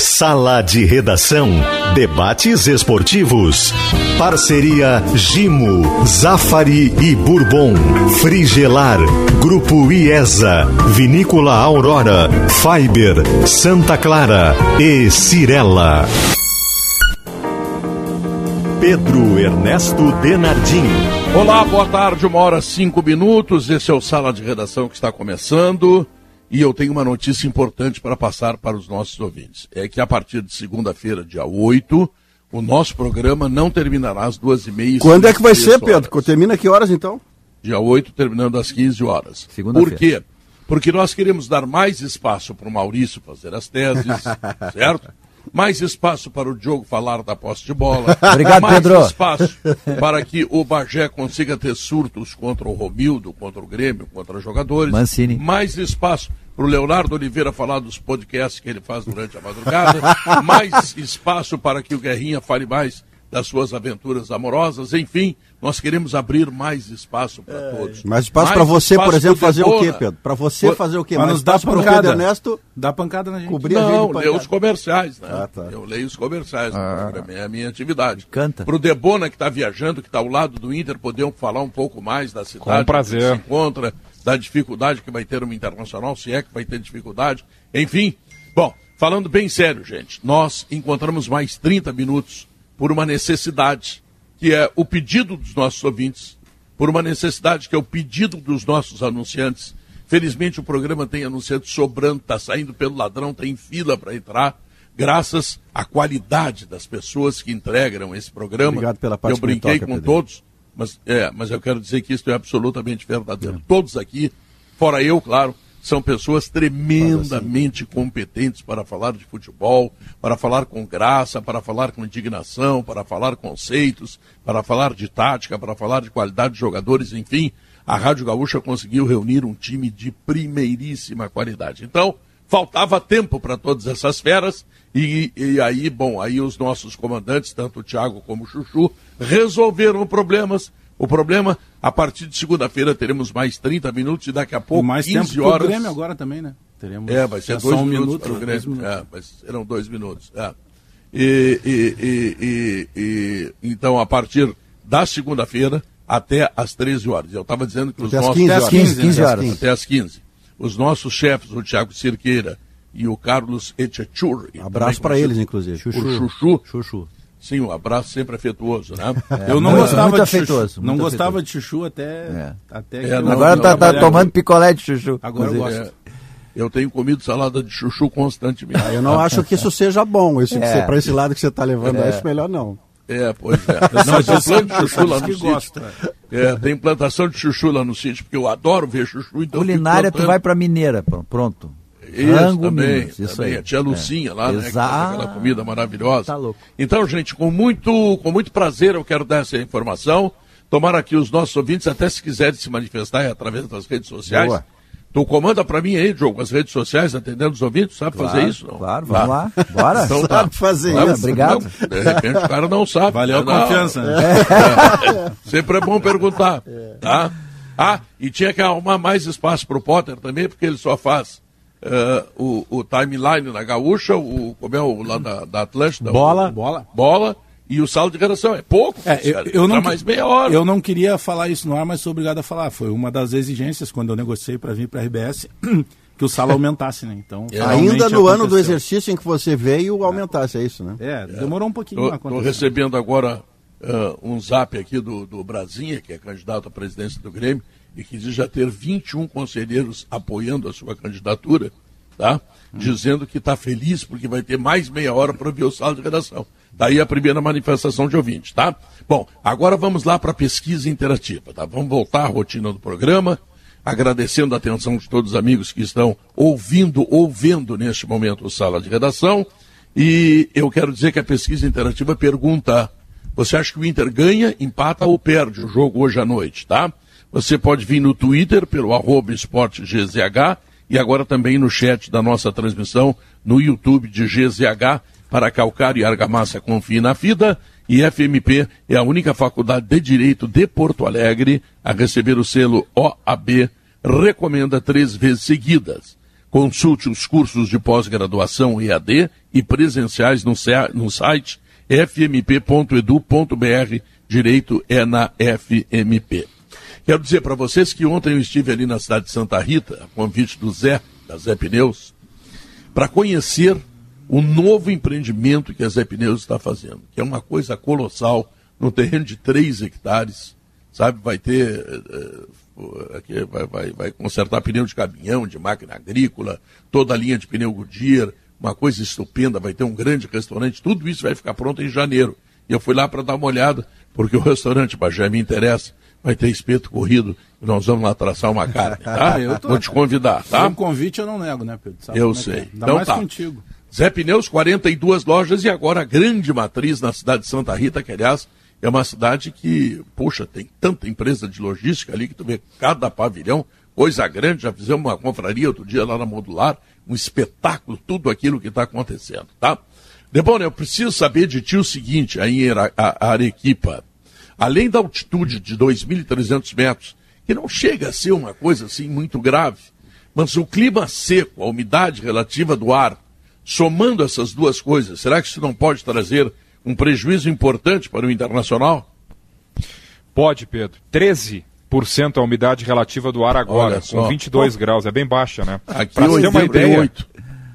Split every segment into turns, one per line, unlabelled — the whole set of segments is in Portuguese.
Sala de Redação. Debates esportivos. Parceria Gimo, Zafari e Bourbon. Frigelar. Grupo IESA. Vinícola Aurora. Fiber. Santa Clara. E Cirela. Pedro Ernesto Denardim.
Olá, boa tarde, uma hora cinco minutos. Esse é o Sala de Redação que está começando. E eu tenho uma notícia importante para passar para os nossos ouvintes. É que a partir de segunda-feira, dia 8, o nosso programa não terminará às duas e meia.
Quando é que vai ser, horas. Pedro? Termina que horas então?
Dia 8, terminando às 15 horas. Por quê? Porque nós queremos dar mais espaço para o Maurício fazer as teses, certo? Mais espaço para o Diogo falar da posse de bola.
Obrigado,
mais
Pedro.
espaço para que o Bagé consiga ter surtos contra o Romildo, contra o Grêmio, contra jogadores.
Mancini.
Mais espaço para o Leonardo Oliveira falar dos podcasts que ele faz durante a madrugada. mais espaço para que o Guerrinha fale mais das suas aventuras amorosas, enfim, nós queremos abrir mais espaço para é. todos.
Mais espaço para você, por exemplo, fazer o quê, Pedro? Para você fazer o quê?
Mas nos dá pancada.
Pedro Ernesto
dá pancada na gente.
Cobrir
Não, ler os comerciais, né? Ah, tá. Eu leio os comerciais, ah. é a minha atividade.
Canta.
Para o Debona que está viajando, que está ao lado do Inter, poder falar um pouco mais da cidade. Com
prazer.
se encontra, da dificuldade que vai ter uma internacional, se é que vai ter dificuldade. Enfim, bom, falando bem sério, gente, nós encontramos mais 30 minutos por uma necessidade, que é o pedido dos nossos ouvintes, por uma necessidade que é o pedido dos nossos anunciantes. Felizmente o programa tem anunciante sobrando, está saindo pelo ladrão, tem fila para entrar, graças à qualidade das pessoas que entregam esse programa.
Obrigado pela parte
Eu brinquei toca, com Pedro. todos, mas, é, mas eu quero dizer que isso é absolutamente verdadeiro. É. Todos aqui, fora eu, claro, são pessoas tremendamente competentes para falar de futebol, para falar com graça, para falar com indignação, para falar conceitos, para falar de tática, para falar de qualidade de jogadores, enfim. A Rádio Gaúcha conseguiu reunir um time de primeiríssima qualidade. Então, faltava tempo para todas essas feras e, e, aí, bom, aí os nossos comandantes, tanto o Thiago como o Chuchu, resolveram problemas o problema, a partir de segunda-feira teremos mais 30 minutos e daqui a pouco,
mais
15
tempo
horas.
o Grêmio agora também, né?
Teremos é, vai ser dois um minutos minuto, para o né? Grêmio. Minutos. É, mas serão dois minutos. É. E, e, e, e, então, a partir da segunda-feira até às 13 horas. Eu estava dizendo que os
até
nossos.
15 horas. 15, 15 horas.
Até às 15. Os nossos chefes, o Tiago Cirqueira e o Carlos Etchechurri.
Abraço para eles, inclusive.
Chuchu. O Chuchu.
Chuchu.
Sim, um abraço sempre afetuoso, né?
É, eu não muito, gostava
muito
de
afetuoso,
chuchu, não gostava afetuoso. de chuchu até, é. até
é, não, agora está tá tomando picolé de chuchu.
Agora eu gosto. eu tenho comido salada de chuchu constantemente.
Ah, eu não acho que isso seja bom, esse, é. para esse lado que você está levando, é. acho melhor não.
É, pois é. Não, tem planta de chuchu lá no sítio. É, tem plantação de chuchu lá no sítio, porque eu adoro ver chuchu. Então
Culinária, tu vai para Mineira, pronto.
Isso, Rango também, Minas, isso também. Aí. A tia Lucinha é. lá, né? aquela comida maravilhosa.
Tá louco.
Então, gente, com muito, com muito prazer eu quero dar essa informação. Tomara aqui os nossos ouvintes, até se quiserem se manifestar é através das redes sociais. Boa. Tu comanda para mim aí, Diogo, as redes sociais, atendendo os ouvintes, sabe
claro,
fazer isso?
Não? Claro, vamos tá. lá, bora.
Então, tá. sabe fazer
isso. Obrigado.
Não, de repente o cara não sabe.
Valeu a confiança. Né?
É. Sempre é bom perguntar, tá? Ah, e tinha que arrumar mais espaço para o Potter também, porque ele só faz uh, o, o, timeline na gaúcha, o, como é o lá da, da Atlântida?
Bola.
O, bola. Bola. E o saldo de redação é pouco,
é, eu, eu não
mais meia hora.
Eu não queria falar isso no ar, mas sou obrigado a falar. Foi uma das exigências quando eu negociei para vir para a RBS que o salo aumentasse, né? Então,
é. ainda no aconteceu. ano do exercício em que você veio, aumentasse, é isso, né?
É, demorou um pouquinho.
Estou recebendo agora uh, um zap aqui do, do Brasinha, que é candidato à presidência do Grêmio, e que diz já ter 21 conselheiros apoiando a sua candidatura tá? Dizendo que está feliz porque vai ter mais meia hora para ouvir o sala de redação. Daí a primeira manifestação de ouvinte, tá? Bom, agora vamos lá para a pesquisa interativa, tá? Vamos voltar à rotina do programa, agradecendo a atenção de todos os amigos que estão ouvindo ou vendo neste momento o sala de redação. E eu quero dizer que a pesquisa interativa pergunta: você acha que o Inter ganha, empata ou perde o jogo hoje à noite, tá? Você pode vir no Twitter pelo arroba esportegzh e agora também no chat da nossa transmissão no YouTube de GZH para Calcário e Argamassa Confie na Fida e FMP é a única faculdade de Direito de Porto Alegre a receber o selo OAB Recomenda três vezes seguidas. Consulte os cursos de pós-graduação EAD e presenciais no, no site fmp.edu.br. Direito é na FMP. Quero dizer para vocês que ontem eu estive ali na cidade de Santa Rita, a convite do Zé, da Zé Pneus, para conhecer o novo empreendimento que a Zé Pneus está fazendo, que é uma coisa colossal, no terreno de 3 hectares, sabe? Vai ter. Uh, vai, vai, vai consertar pneu de caminhão, de máquina agrícola, toda a linha de pneu Goodyear, uma coisa estupenda, vai ter um grande restaurante, tudo isso vai ficar pronto em janeiro. E eu fui lá para dar uma olhada, porque o restaurante já me interessa vai ter espeto corrido e nós vamos lá traçar uma carne, tá? tô... Vou te convidar, tá?
Um convite eu não nego, né, Pedro?
Sabe eu é sei. É? Então mais tá. contigo. Zé Pneus, 42 lojas e agora a grande matriz na cidade de Santa Rita, que aliás é uma cidade que, poxa, tem tanta empresa de logística ali que tu vê cada pavilhão, coisa grande, já fizemos uma confraria outro dia lá na Modular, um espetáculo, tudo aquilo que está acontecendo, tá? Debona, eu preciso saber de ti o seguinte, aí em Arequipa, além da altitude de 2.300 metros, que não chega a ser uma coisa assim muito grave, mas o clima seco, a umidade relativa do ar, somando essas duas coisas, será que isso não pode trazer um prejuízo importante para o internacional?
Pode, Pedro. 13% a umidade relativa do ar agora, com 22 graus. É bem baixa, né?
Para ter uma ideia, 8.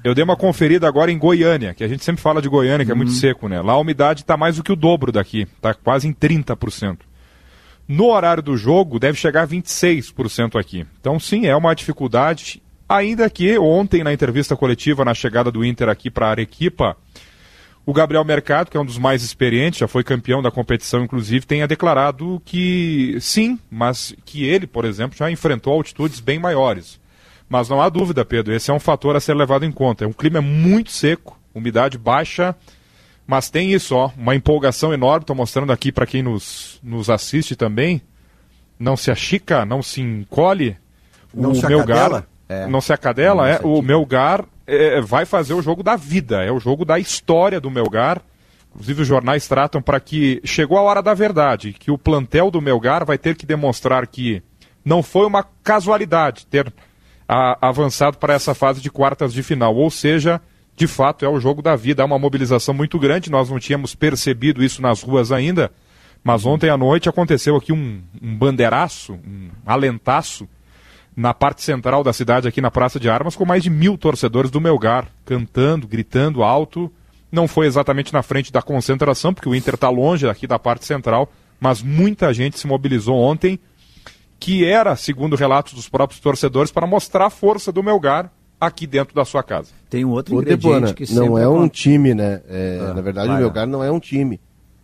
Eu dei uma conferida agora em Goiânia, que a gente sempre fala de Goiânia, que é muito uhum. seco, né? Lá a umidade está mais do que o dobro daqui, está quase em 30%. No horário do jogo, deve chegar a 26% aqui. Então, sim, é uma dificuldade. Ainda que ontem, na entrevista coletiva, na chegada do Inter aqui para a Arequipa, o Gabriel Mercado, que é um dos mais experientes, já foi campeão da competição, inclusive, tenha declarado que sim, mas que ele, por exemplo, já enfrentou altitudes bem maiores. Mas não há dúvida, Pedro, esse é um fator a ser levado em conta. É um clima muito seco, umidade baixa, mas tem isso, ó, uma empolgação enorme. Estou mostrando aqui para quem nos, nos assiste também. Não se achica, não se encolhe.
Não o se Melgar,
é. não se acadela, é. O Melgar é, vai fazer o jogo da vida, é o jogo da história do Melgar. Inclusive os jornais tratam para que chegou a hora da verdade, que o plantel do Melgar vai ter que demonstrar que não foi uma casualidade ter a, avançado para essa fase de quartas de final. Ou seja, de fato é o jogo da vida. Há uma mobilização muito grande, nós não tínhamos percebido isso nas ruas ainda, mas ontem à noite aconteceu aqui um, um bandeiraço, um alentaço na parte central da cidade, aqui na Praça de Armas, com mais de mil torcedores do Melgar, cantando, gritando alto. Não foi exatamente na frente da concentração, porque o Inter está longe aqui da parte central, mas muita gente se mobilizou ontem, que era, segundo relatos dos próprios torcedores, para mostrar a força do Melgar aqui dentro da sua casa.
Tem um outro ingrediente que não é um time, né? É, ah, na verdade, o Melgar não é um time.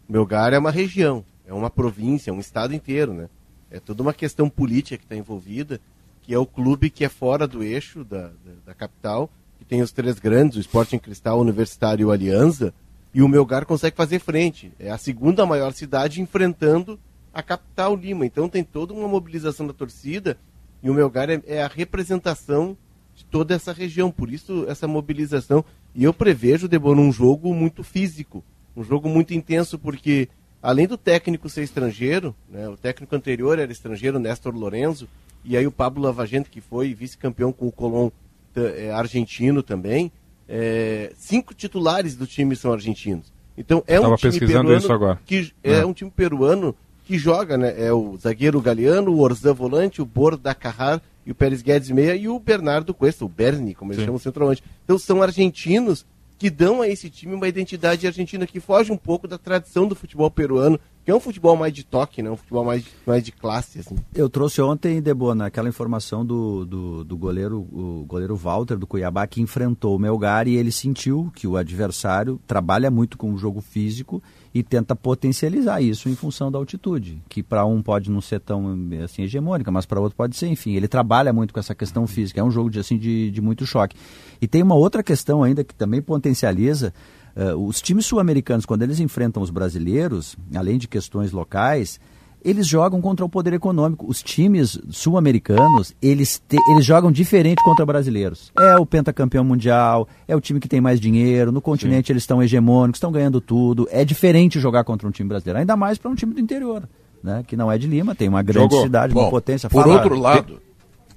O Melgar é uma região, é uma província, é um estado inteiro, né? É toda uma questão política que está envolvida que é o clube que é fora do eixo da, da, da capital, que tem os três grandes, o Sporting Cristal, o Universitário e o Aliança, e o Melgar consegue fazer frente. É a segunda maior cidade enfrentando a capital Lima. Então tem toda uma mobilização da torcida e o Melgar é, é a representação de toda essa região. Por isso essa mobilização. E eu prevejo, Debon, um jogo muito físico, um jogo muito intenso, porque além do técnico ser estrangeiro, né, o técnico anterior era estrangeiro, Néstor Lorenzo, e aí o Pablo Lavagente, que foi vice-campeão com o Colón é, argentino também, é, cinco titulares do time são argentinos. Então é um time peruano que é, é, um time peruano que joga, né? É o zagueiro Galeano, o Orzan volante, o Borda Carrar e o Pérez Guedes meia e o Bernardo Cuesta, o Berni, como eles Sim. chamam centralmente. Então são argentinos que dão a esse time uma identidade argentina que foge um pouco da tradição do futebol peruano, que é um futebol mais de toque, né? um futebol mais, mais de classe. Assim.
Eu trouxe ontem, Debona, aquela informação do, do, do, goleiro, o goleiro Walter do Cuiabá, que enfrentou o Melgar e ele sentiu que o adversário trabalha muito com o jogo físico e tenta potencializar isso em função da altitude, que para um pode não ser tão assim hegemônica, mas para outro pode ser, enfim, ele trabalha muito com essa questão física, é um jogo de, assim, de, de muito choque. E tem uma outra questão ainda que também potencializa Uh, os times sul-americanos, quando eles enfrentam os brasileiros, além de questões locais, eles jogam contra o poder econômico. Os times sul-americanos, eles, eles jogam diferente contra brasileiros. É o pentacampeão mundial, é o time que tem mais dinheiro, no continente Sim. eles estão hegemônicos, estão ganhando tudo. É diferente jogar contra um time brasileiro, ainda mais para um time do interior, né? que não é de Lima, tem uma grande Jogou. cidade, Bom, uma potência.
Por outro lado,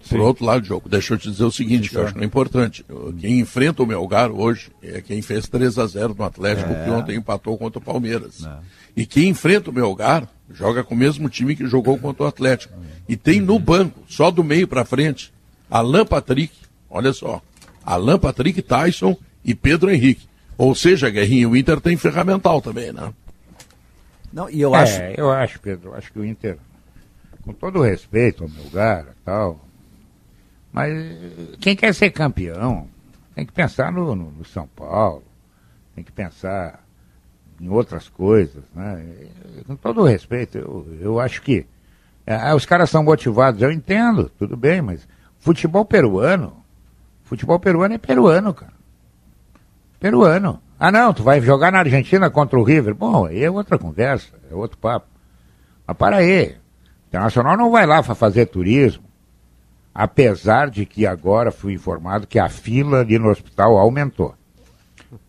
Sim. Por outro lado, jogo, deixa eu te dizer o seguinte, que eu acho que é importante. Quem enfrenta o Melgar hoje é quem fez 3 a 0 no Atlético, é. que ontem empatou contra o Palmeiras. É. E quem enfrenta o Melgar joga com o mesmo time que jogou contra o Atlético. E tem no banco, só do meio para frente, Alan Patrick, olha só, Alan Patrick, Tyson e Pedro Henrique. Ou seja, Guerrinho, o Inter tem ferramental também, né?
Não, e eu é, acho. eu acho, Pedro, acho que o Inter, com todo o respeito ao Melgar e tal, mas quem quer ser campeão tem que pensar no, no, no São Paulo, tem que pensar em outras coisas. Né? Com todo respeito, eu, eu acho que é, os caras são motivados, eu entendo, tudo bem, mas futebol peruano, futebol peruano é peruano, cara. Peruano. Ah não, tu vai jogar na Argentina contra o River. Bom, aí é outra conversa, é outro papo. Mas para aí, o Internacional não vai lá para fazer turismo apesar de que agora fui informado que a fila ali no hospital aumentou.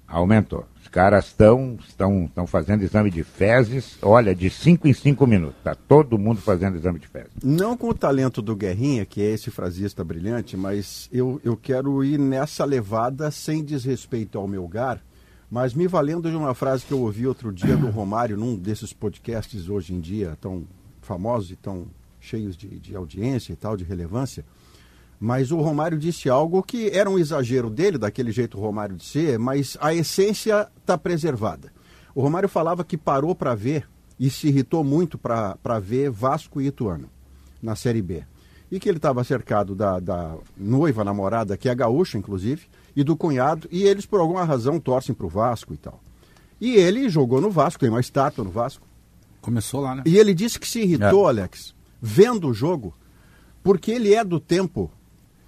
Aumentou. Os caras estão estão estão fazendo exame de fezes, olha, de 5 em 5 minutos. Está todo mundo fazendo exame de fezes.
Não com o talento do Guerrinha, que é esse frasista brilhante, mas eu, eu quero ir nessa levada sem desrespeito ao meu gar, mas me valendo de uma frase que eu ouvi outro dia do Romário, num desses podcasts hoje em dia tão famosos e tão cheios de, de audiência e tal, de relevância. Mas o Romário disse algo que era um exagero dele, daquele jeito Romário de ser, mas a essência está preservada. O Romário falava que parou para ver e se irritou muito para ver Vasco e Ituano na Série B. E que ele estava cercado da, da noiva, namorada, que é gaúcha, inclusive, e do cunhado, e eles, por alguma razão, torcem para o Vasco e tal. E ele jogou no Vasco, tem uma estátua no Vasco.
Começou lá, né?
E ele disse que se irritou, é. Alex, vendo o jogo, porque ele é do tempo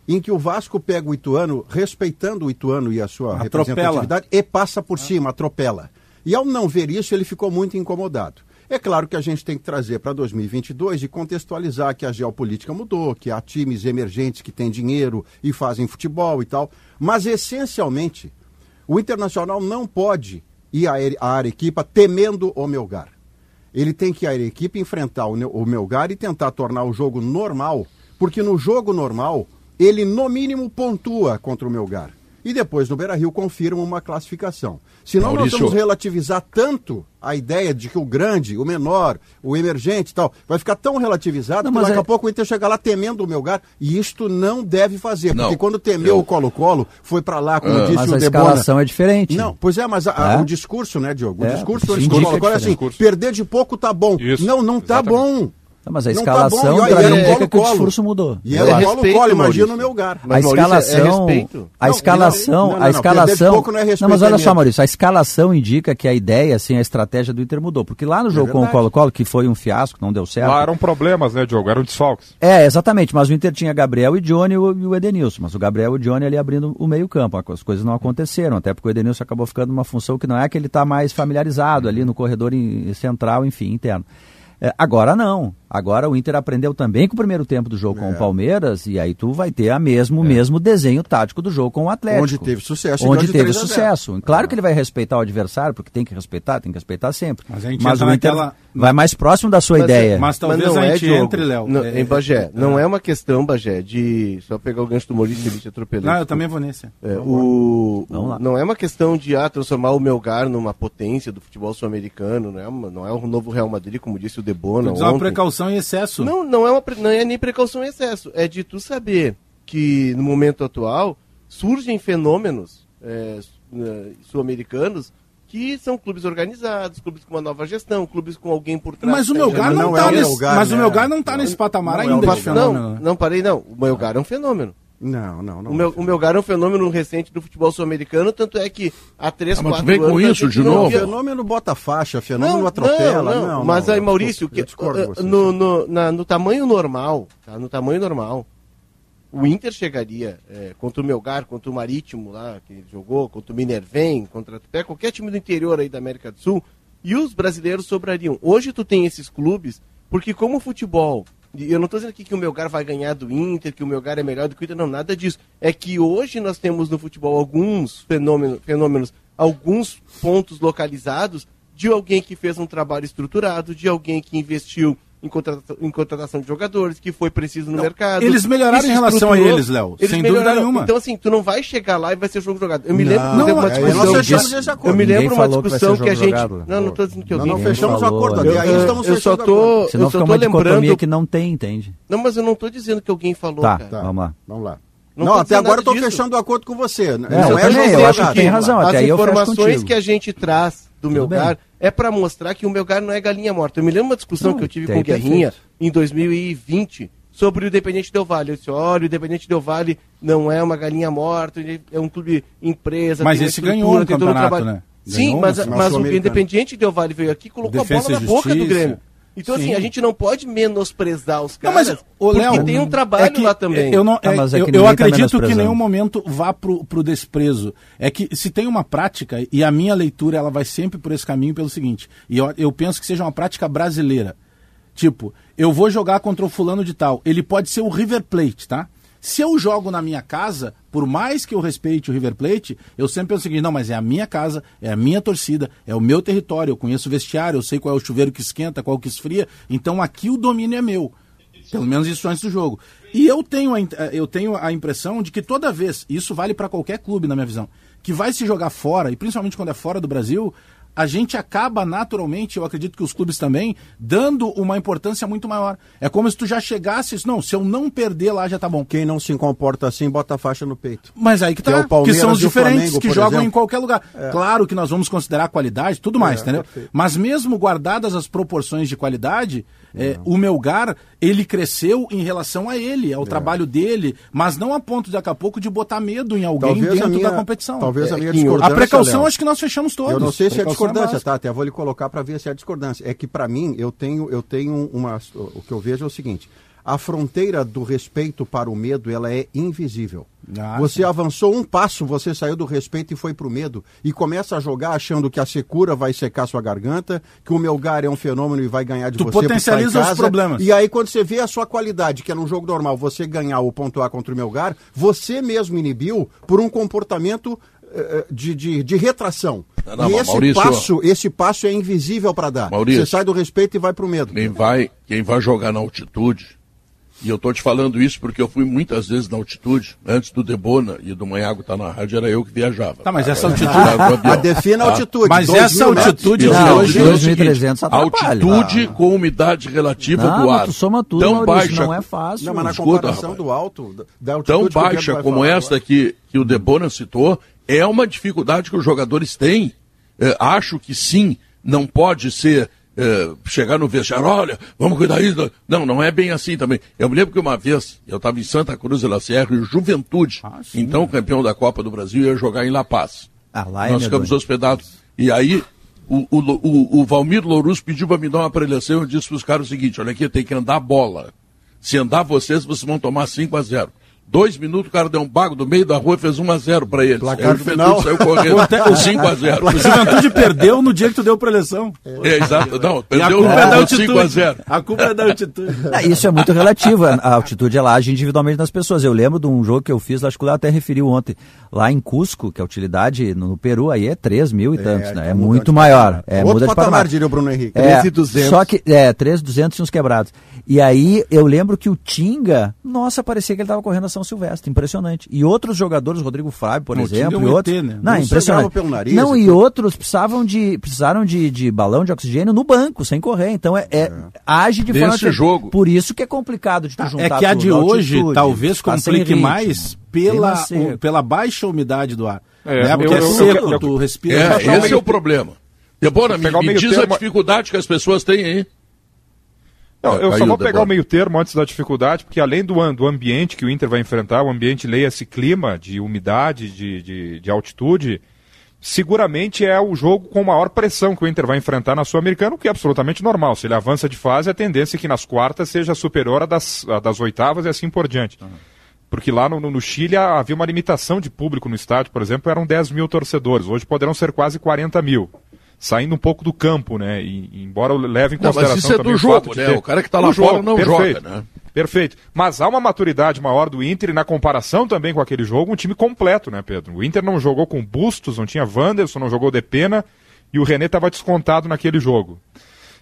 em que o Vasco pega o Ituano, respeitando o Ituano e a sua atropela. representatividade, e passa por cima, atropela. E ao não ver isso, ele ficou muito incomodado. É claro que a gente tem que trazer para 2022 e contextualizar que a geopolítica mudou, que há times emergentes que têm dinheiro e fazem futebol e tal. Mas, essencialmente, o Internacional não pode ir à Arequipa temendo o Melgar. Ele tem que ir à Arequipa enfrentar o Melgar e tentar tornar o jogo normal, porque no jogo normal ele no mínimo pontua contra o Melgar. E depois no Beira Rio confirma uma classificação. Senão Maurício... nós vamos relativizar tanto a ideia de que o grande, o menor, o emergente e tal, vai ficar tão relativizado não, que daqui é... a pouco o Inter chega lá temendo o Melgar. E isto não deve fazer. Não, porque quando temeu eu... o Colo-Colo, foi para lá, como ah. disse
mas
o
Debona. Mas a escalação é diferente.
Não, pois é, mas a, é? o discurso, né, Diogo? O é, discurso do Colo-Colo é assim, perder de pouco tá bom. Isso, não, não tá exatamente. bom.
Não, mas a não escalação tá bom,
é, que o discurso mudou. E ela é colo-colo, imagina no meu lugar.
a escalação, é a escalação, a escalação. Não, é não, mas olha só, Maurício, a escalação indica que a ideia, assim, a estratégia do Inter mudou, porque lá no jogo é com o Colo-Colo, que foi um fiasco, não deu certo. Lá
eram problemas, né, Diogo? Eram desfalques.
É, exatamente, mas o Inter tinha Gabriel e Johnny e o Edenilson, mas o Gabriel e o Johnny ali abrindo o meio-campo, as coisas não aconteceram, até porque o Edenilson acabou ficando numa função que não é que ele está mais familiarizado ali no corredor central, enfim, interno. É, agora não. Agora o Inter aprendeu também com o primeiro tempo do jogo é. com o é. Palmeiras e aí tu vai ter a mesmo, é. mesmo desenho tático do jogo com o Atlético.
Onde teve sucesso.
Onde teve sucesso. Claro é. que ele vai respeitar o adversário, porque tem que respeitar, tem que respeitar sempre. Mas, mas o Inter naquela... vai mais próximo da sua
mas,
ideia.
Mas talvez mas a gente entre, Léo.
Em Bagé, não é uma questão, Bagé, de só pegar o gancho do Maurício e ele te atropelar.
Não, eu também vou nesse.
o... Não é uma questão de ah, transformar o Melgar numa potência do futebol sul-americano, não, é não é o novo Real Madrid, como disse o Debona.
Uma precaução em excesso.
Não, não é, uma, não é nem precaução em excesso. É de tu saber que no momento atual surgem fenômenos é, é, sul-americanos que são clubes organizados, clubes com uma nova gestão, clubes com alguém por trás.
Mas o Melgar não, está nesse, mas o Melgar não tá nesse patamar ainda.
É um não, não parei não. O Melgar é um fenômeno.
Não, não, não.
O, meu, o Melgar é um fenômeno recente do futebol sul-americano, tanto é que há três, ah,
quatro vem anos... com isso de novo?
Fenômeno bota faixa, fenômeno não, atropela. Não, não,
mas aí, Maurício, que, uh, no, no, na, no tamanho normal, tá? no tamanho normal, o Inter chegaria é, contra o Melgar, contra o Marítimo lá, que ele jogou, contra o Minervém, contra qualquer time do interior aí da América do Sul, e os brasileiros sobrariam. Hoje tu tem esses clubes, porque como o futebol eu não estou dizendo aqui que o Melgar vai ganhar do Inter, que o Melgar é melhor do que o Inter, não, nada disso. É que hoje nós temos no futebol alguns fenômenos, fenômenos alguns pontos localizados de alguém que fez um trabalho estruturado, de alguém que investiu em contratação, em contratação de jogadores, que foi preciso no não, mercado.
Eles melhoraram em relação a eles, Léo, sem dúvida nenhuma.
Então, assim, tu não vai chegar lá e vai ser jogo jogado. Eu me
lembro
não,
uma
discussão. Eu me lembro uma discussão que, que a gente. Jogado, não, não estou dizendo que eu vi.
Não, fechamos o acordo.
Eu, aí estamos eu só tô. Eu
só tô lembrando. que não tem, entende?
Não, mas eu não estou dizendo que alguém falou.
Tá, vamos lá.
Vamos lá. Não, não até agora eu estou fechando o acordo com você.
É, não é eu, eu acho que tem razão.
As informações que a gente traz do meu Melgar é para mostrar que o Melgar não é galinha morta. Eu me lembro uma discussão não, que eu tive com o Guerrinha em 2020 sobre o Independente Del Vale. Eu disse, olha, o Independente Del Vale não é uma galinha morta, é um clube empresa.
Mas esse ganhou o campeonato, né?
Sim, mas, mas o Independente Del Vale veio aqui e colocou Defensa a bola na boca do Grêmio. Então, assim, Sim. assim, a gente não pode menosprezar os caras, não, mas, porque Léo, tem um trabalho é que, lá também.
Eu, não, é, ah, é eu, eu tá acredito tá que em nenhum momento vá pro, pro desprezo. É que se tem uma prática, e a minha leitura ela vai sempre por esse caminho pelo seguinte, e eu, eu penso que seja uma prática brasileira. Tipo, eu vou jogar contra o fulano de tal. Ele pode ser o River Plate, tá? Se eu jogo na minha casa, por mais que eu respeite o River Plate, eu sempre penso o seguinte: não, mas é a minha casa, é a minha torcida, é o meu território, eu conheço o vestiário, eu sei qual é o chuveiro que esquenta, qual que esfria, então aqui o domínio é meu. Pelo menos isso antes do jogo. E eu tenho a, eu tenho a impressão de que toda vez, isso vale para qualquer clube na minha visão, que vai se jogar fora, e principalmente quando é fora do Brasil, a gente acaba naturalmente, eu acredito que os clubes também, dando uma importância muito maior. É como se tu já chegasses, não, se eu não perder lá já tá bom.
Quem não se comporta assim, bota a faixa no peito.
Mas aí que tá, que, é que são os diferentes, Flamengo, que jogam exemplo. em qualquer lugar. É. Claro que nós vamos considerar a qualidade, tudo mais, é, entendeu? Mas mesmo guardadas as proporções de qualidade, é, o Melgar, ele cresceu em relação a ele, ao é. trabalho dele, mas não a ponto daqui a pouco de botar medo em alguém talvez dentro minha, da competição.
Talvez a é, minha discordância.
A precaução acho que nós fechamos todos.
Eu não sei se é discordância, tá? Até vou lhe colocar para ver se é discordância. É que para mim, eu tenho, eu tenho uma. O que eu vejo é o seguinte: a fronteira do respeito para o medo ela é invisível. Ah, você sim. avançou um passo, você saiu do respeito e foi para o medo e começa a jogar achando que a secura vai secar sua garganta, que o Melgar é um fenômeno e vai ganhar de
tu
você.
Tu potencializa os problemas.
E aí quando você vê a sua qualidade, que é num jogo normal, você ganhar ou pontuar contra o Melgar, você mesmo inibiu por um comportamento eh, de, de, de, retração. Não, não, e esse Maurício, passo, esse passo é invisível para dar.
Maurício,
você sai do respeito e vai para o medo.
Quem vai, quem vai jogar na altitude e eu estou te falando isso porque eu fui muitas vezes na altitude, antes do Debona e do Manhago estar tá na rádio, era eu que viajava.
Tá, mas essa altitude. a
defina a tá? altitude.
Mas essa altitude
não, hoje. 2.300
Altitude ah. com umidade relativa não, do ar. Tu
soma tudo,
tão Maurício, baixa.
Não é fácil. Não,
mas na Escuta, comparação rapaz, do alto,
da altitude. Tão baixa como esta que, que o Debona citou, é uma dificuldade que os jogadores têm. É, acho que sim, não pode ser é, chegar no vestiário, olha, vamos cuidar disso. Não, não é bem assim também. Eu me lembro que uma vez, eu estava em Santa Cruz de la Sierra e Juventude, ah, então campeão da Copa do Brasil, ia jogar em La Paz. Ah, lá é Nós ficamos hospedados. E aí, o, o, o, o Valmir Lourus pediu para me dar uma preleção e disse para os caras o seguinte, olha aqui, tem que andar a bola. Se andar vocês, vocês vão tomar 5 a 0. Dois minutos, o cara deu um bago do meio da rua e fez 1x0 para eles.
Placar Aí, final. saiu correndo. 5x0. O Juventude perdeu no dia que tu deu pra eleição.
É, exato. Não, perdeu no é 5x0.
A culpa é da altitude.
É, isso é muito relativo. A altitude ela age individualmente nas pessoas. Eu lembro de um jogo que eu fiz, acho que eu até referiu ontem, lá em Cusco, que a utilidade no Peru aí é 3 mil e é, tantos, né? É muito maior. É,
Outro muda de patamar, diria o Bruno Henrique.
É, 3,200. Só que, é, 3,200 e uns quebrados. E aí eu lembro que o Tinga, nossa, parecia que ele estava correndo a São Silvestre, impressionante. E outros jogadores, Rodrigo Fábio, por não, exemplo, e outros, ET, né? não, não impressionante. Pelo nariz, não, e outros precisavam de precisaram de, de balão de oxigênio no banco, sem correr. Então é, é, é. age de
Desse forma jogo.
Por isso que é complicado de tu
tá, juntar É que a de hoje altitude, talvez complique mais pela, o, pela baixa umidade do ar. É, né? Porque eu, é seco, eu, eu, tu respira.
É, esse é o problema. Debora, me, me diz termo... a dificuldade que as pessoas têm aí.
Não, eu só vou pegar o meio termo antes da dificuldade, porque além do, do ambiente que o Inter vai enfrentar, o ambiente leia-se clima de umidade, de, de, de, altitude, seguramente é o jogo com maior pressão que o Inter vai enfrentar na Sul-Americana, o que é absolutamente normal. Se ele avança de fase, a tendência é que nas quartas seja superior à das, à das oitavas e assim por diante. Uhum. Porque lá no, no, Chile havia uma limitação de público no estádio, por exemplo, eram 10 mil torcedores. Hoje poderão ser quase 40 mil saindo um pouco do campo, né? E, embora leve em consideração não, mas isso é
do jogo, né? Ter... O cara que está lá jogo, fora não perfeito, joga, né?
Perfeito. Mas há uma maturidade maior do Inter e na comparação também com aquele jogo, um time completo, né, Pedro? O Inter não jogou com Bustos, não tinha Wanderson, não jogou Depena e o René estava descontado naquele jogo.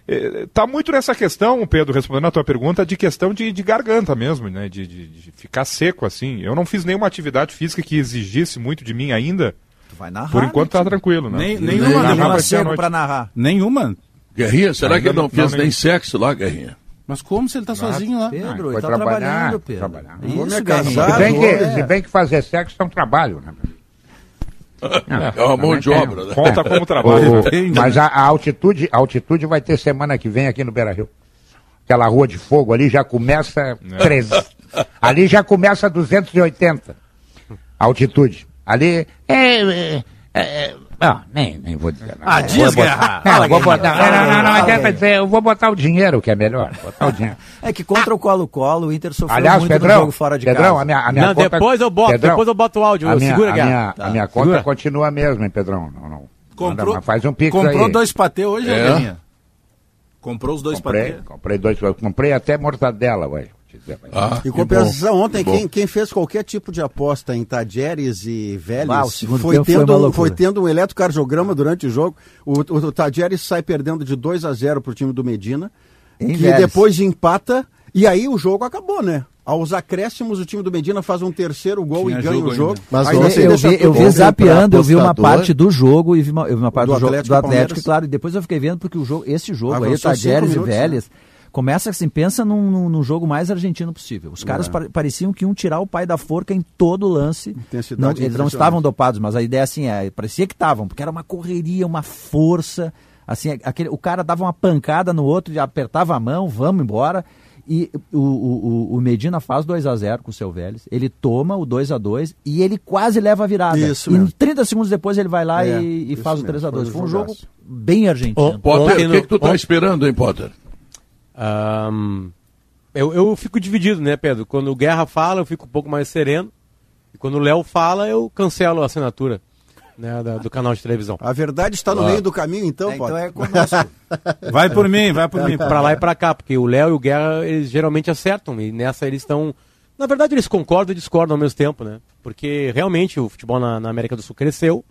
Está é, muito nessa questão, Pedro, respondendo a tua pergunta, de questão de, de garganta mesmo, né? De, de, de, ficar seco assim. Eu não fiz nenhuma atividade física que exigisse muito de mim ainda.
Tu vai narrar.
Por enquanto né, tá tranquilo, né?
Nem, nenhuma, nenhuma seco para narrar.
Nenhuma. Guerrinha, será ainda que ele não, não fez nem sexo lá, Guerrinha?
Mas como se ele está sozinho lá?
Pedro, ele está trabalhando, Pedro. Trabalhar. Isso, casar, se, bem que, é. se bem que fazer sexo é um trabalho, né?
É, é uma mão de obra, né?
Conta como trabalho.
O, mas a, a, altitude, a altitude vai ter semana que vem aqui no Beira Rio. Aquela rua de fogo ali já começa 13. É. Ali já começa 280. Altitude. Ali é, é, é não, nem, nem vou dizer nada.
Ah, diz, Guerra!
Não, vou botar, não, não, não, adianta dizer, eu vou botar o dinheiro, que é melhor. Botar o dinheiro.
É que contra o Colo-Colo, o Inter sofreu
Aliás,
muito
Pedrão,
no jogo fora de
Pedrão,
casa.
A minha, a minha
não,
conta,
depois eu boto,
Pedrão,
depois eu boto o áudio,
a minha,
segura,
a
Guerra.
minha, tá. a minha conta segura. continua a mesma, hein, Pedrão? Não, não.
Comprou,
Manda, faz um pix
comprou
aí.
dois patê hoje, é. Guerrinha? Comprou os dois
comprei,
patê?
Comprei dois, comprei até mortadela, velho.
Ah, em compensação, ontem quem, quem, fez qualquer tipo de aposta em Tadieres e Vélez ah, foi, tendo, foi, foi, tendo um eletrocardiograma durante o jogo. O, o, o Tadieres sai perdendo de 2 a 0 para o time do Medina, em que Vélez. depois empata, e aí o jogo acabou, né? Aos acréscimos, o time do Medina faz um terceiro gol Tinha e ganha o jogo.
Mas eu, eu, vi, eu vi zapeando, eu vi uma parte do jogo e vi uma, uma parte do, do jogo Atlético, do Atlético, claro, e depois eu fiquei vendo porque o jogo, esse jogo ah, aí, Tadieres e Vélez. Né? Começa assim, pensa num, num, num, jogo mais argentino possível. Os caras é. pareciam que iam tirar o pai da forca em todo lance. Não, eles não estavam dopados, mas a ideia assim é, parecia que estavam, porque era uma correria, uma força. Assim, aquele, o cara dava uma pancada no outro, apertava a mão, vamos embora. E o, o, o Medina faz 2 a 0 com o seu Vélez. Ele toma o 2 a 2 e ele quase leva a virada. Isso e 30 segundos depois ele vai lá é, e, e faz o 3 a 2 Foi um jogo bem argentino. Oh,
Potter, o que, que tu tá esperando, hein, Potter?
Um, eu, eu fico dividido, né, Pedro? Quando o Guerra fala, eu fico um pouco mais sereno. E quando o Léo fala, eu cancelo a assinatura né, da, do canal de televisão.
A verdade está no ah. meio do caminho, então, é, Então é
conosco. vai por mim, vai por mim.
Para lá e para cá, porque o Léo e o Guerra, eles geralmente acertam. E nessa eles estão... Na verdade, eles concordam e discordam ao mesmo tempo, né? Porque realmente o futebol na, na América do Sul cresceu.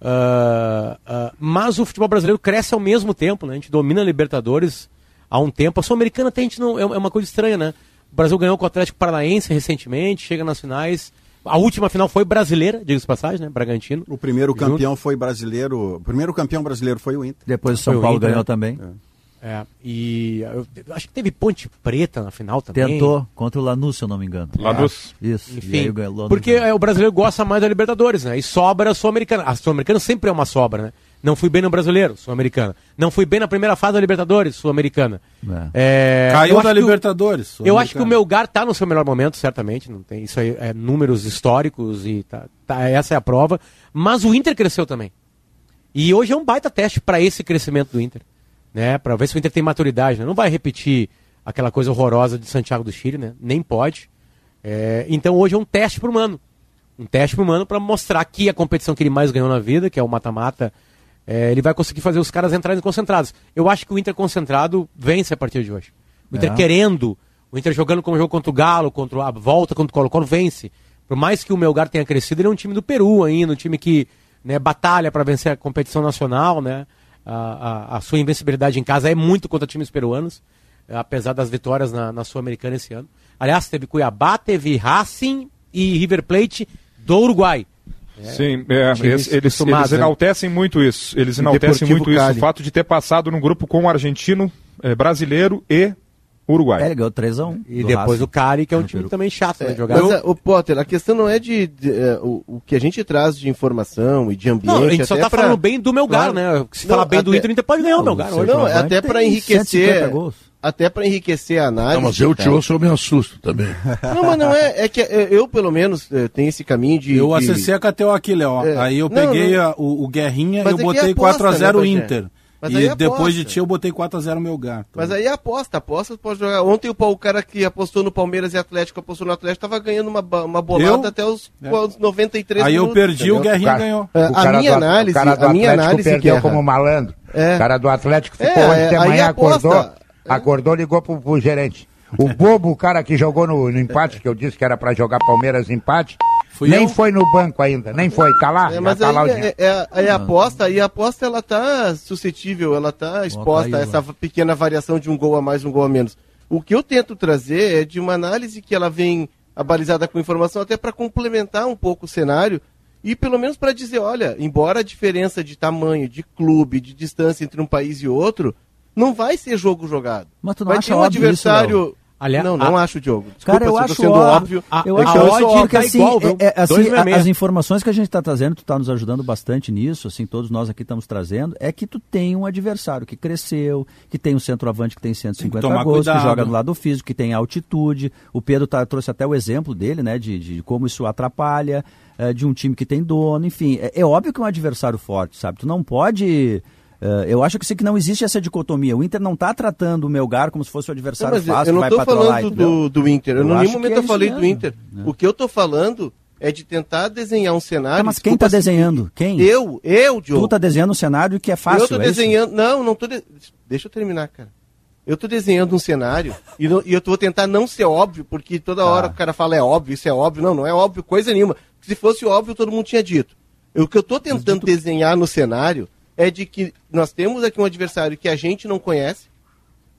Uh, uh, mas o futebol brasileiro cresce ao mesmo tempo, né? A gente domina a Libertadores há um tempo. A Sul-Americana até a gente não. É, é uma coisa estranha, né? O Brasil ganhou com o Atlético Paranaense recentemente, chega nas finais. A última final foi brasileira, diga-se passagem, né? Bragantino.
O primeiro campeão junto. foi brasileiro. O primeiro campeão brasileiro foi o Inter.
Depois o São Paulo Inter, ganhou né? também.
É. é. e eu, acho que teve Ponte Preta na final também.
Tentou, contra o Lanús, se eu não me engano.
Lanús.
É. Isso.
Enfim, porque é, o brasileiro gosta mais da Libertadores, né? E sobra a Sul-Americana. A Sul-Americana sempre é uma sobra, né? Não fui bem no Brasileiro, Sul-Americana. Não fui bem na primeira fase da Libertadores, Sul-Americana.
É. É, Caiu da Libertadores.
Eu acho que o Melgar está no seu melhor momento, certamente. Não tem isso aí, é números históricos e tá, tá, essa é a prova. Mas o Inter cresceu também. E hoje é um baita teste para esse crescimento do Inter, né? Para ver se o Inter tem maturidade. Né? Não vai repetir aquela coisa horrorosa de Santiago do Chile, né? Nem pode. É, então hoje é um teste para o Mano. Um teste para o Mano para mostrar que a competição que ele mais ganhou na vida, que é o mata-mata é, ele vai conseguir fazer os caras entrarem concentrados. Eu acho que o Inter concentrado vence a partir de hoje. O Inter é. querendo, o Inter jogando como jogo contra o Galo, contra a volta contra o Colo-Colo, vence. Por mais que o Melgar tenha crescido, ele é um time do Peru ainda, um time que né, batalha para vencer a competição nacional, né? A, a, a, sua invencibilidade em casa é muito contra times peruanos, apesar das vitórias na, na Sul-Americana esse ano. Aliás, teve Cuiabá, teve Racing e River Plate do Uruguai.
É, Sim, é, eles, eles, eles, enaltecem muito isso. Eles enaltecem muito Cali. isso. O fato de ter passado no grupo com o argentino, é, brasileiro e Uruguai.
É, ele ganhou 3x1.
E depois Racing. o Cari, que é um time também chato né, de jogar.
Mas, é, o Potter, a questão não é de. de é, o, o, que a gente traz de informação e de ambiente. Não,
a gente só tá pra... falando bem do Melgar, claro. né? Se não, falar bem até... do Inter, o Inter pode ganhar o Melgar.
Não, não até para enriquecer até para enriquecer a análise. Não,
mas eu te ouço, eu me assusto também.
Não, mas não é. É que eu, pelo menos, eh, tenho esse caminho de.
Eu acessei a KTO aqui, Léo. É. Aí eu não, peguei não. A, o, o, Guerrinha e eu botei 4x0 né, Inter. Mas e depois de ti eu botei 4x0 meu gato.
Mas aí é aposta, aposta pode jogar. Ontem o, o cara que apostou no Palmeiras e Atlético, apostou no Atlético, tava ganhando uma, uma bolada eu? até os, é. os 93
Aí minutos, eu perdi, entendeu? o Guerrinha o cara, ganhou.
É, a minha do, análise, a minha análise
perdeu como malandro. É. O cara do Atlético ficou é, ontem manhã, acordou. Acordou, ligou pro, pro gerente. O bobo, o cara que jogou no, no, empate, que eu disse que era para jogar Palmeiras empate, Fui nem eu? foi no banco ainda, nem foi, tá lá.
É, mas tá aí lá é, é, é, a aposta, e a aposta ela tá suscetível, ela tá exposta a essa pequena variação de um gol a mais, um gol a menos. O que eu tento trazer é de uma análise que ela vem abalizada com informação até para complementar um pouco o cenário e pelo menos para dizer, olha, embora a diferença de tamanho, de clube, de distância entre um país e outro, não vai ser jogo jogado.
Mas tu
não vai
acha ter um
adversário
isso,
Aliás, não, não a... acho, Diogo.
Desculpa cara, eu acho sendo óbvio. A, eu acho óbvio que assim, igual, é, é, assim as informações que a gente está trazendo, tu está nos ajudando bastante nisso, assim, todos nós aqui estamos trazendo, é que tu tem um adversário que cresceu, que tem um centroavante que tem 150 tem gols, cuidado. que joga do lado físico, que tem altitude. O Pedro tá, trouxe até o exemplo dele, né, de, de como isso atrapalha, é, de um time que tem dono, enfim. É, é óbvio que é um adversário forte, sabe? Tu não pode Uh, eu acho que, sim, que não existe essa dicotomia. O Inter não está tratando o Melgar como se fosse o adversário não, fácil.
Eu não estou falando do, do, Inter. Eu, em nenhum momento é eu falei mesmo. do Inter. Né? O que eu estou falando é de tentar desenhar um cenário. Tá,
mas quem está desenhando? Quem?
Eu, eu, Diogo.
Tu está desenhando um cenário que é fácil. Eu
estou é desenhando. Isso? Não, não estou. De... Deixa eu terminar, cara. Eu estou desenhando um cenário e, no, e, eu vou tentar não ser óbvio, porque toda hora tá. o cara fala é óbvio, isso é óbvio. Não, não é óbvio coisa nenhuma. Se fosse óbvio, todo mundo tinha dito. O que eu estou tentando desenhar no cenário é de que nós temos aqui um adversário que a gente não conhece,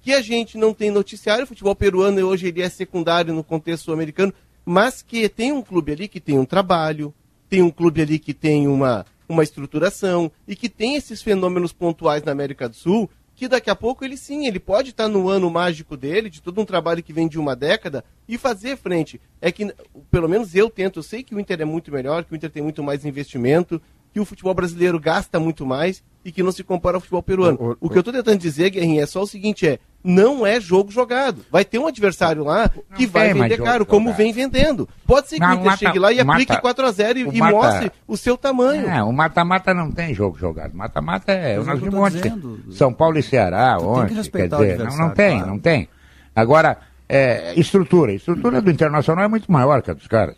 que a gente não tem noticiário. O futebol peruano hoje ele é secundário no contexto americano, mas que tem um clube ali que tem um trabalho, tem um clube ali que tem uma, uma estruturação e que tem esses fenômenos pontuais na América do Sul que daqui a pouco ele sim, ele pode estar no ano mágico dele, de todo um trabalho que vem de uma década, e fazer frente. É que, pelo menos eu tento, eu sei que o Inter é muito melhor, que o Inter tem muito mais investimento, que o futebol brasileiro gasta muito mais e que não se compara ao futebol peruano. O, o, o que eu estou tentando dizer, Guerrinha, é só o seguinte, é, não é jogo jogado. Vai ter um adversário lá que vai vender caro, como vem vendendo. Pode ser que não, o Inter mata, chegue lá e aplique 4x0 e, e mata, mostre o seu tamanho.
É, o mata-mata não tem jogo jogado. Mata-mata é nós vimos ontem. São Paulo e Ceará ontem. Quer dizer, não, não tem, claro. não tem. Agora, é, estrutura. A estrutura do Internacional é muito maior que a dos caras.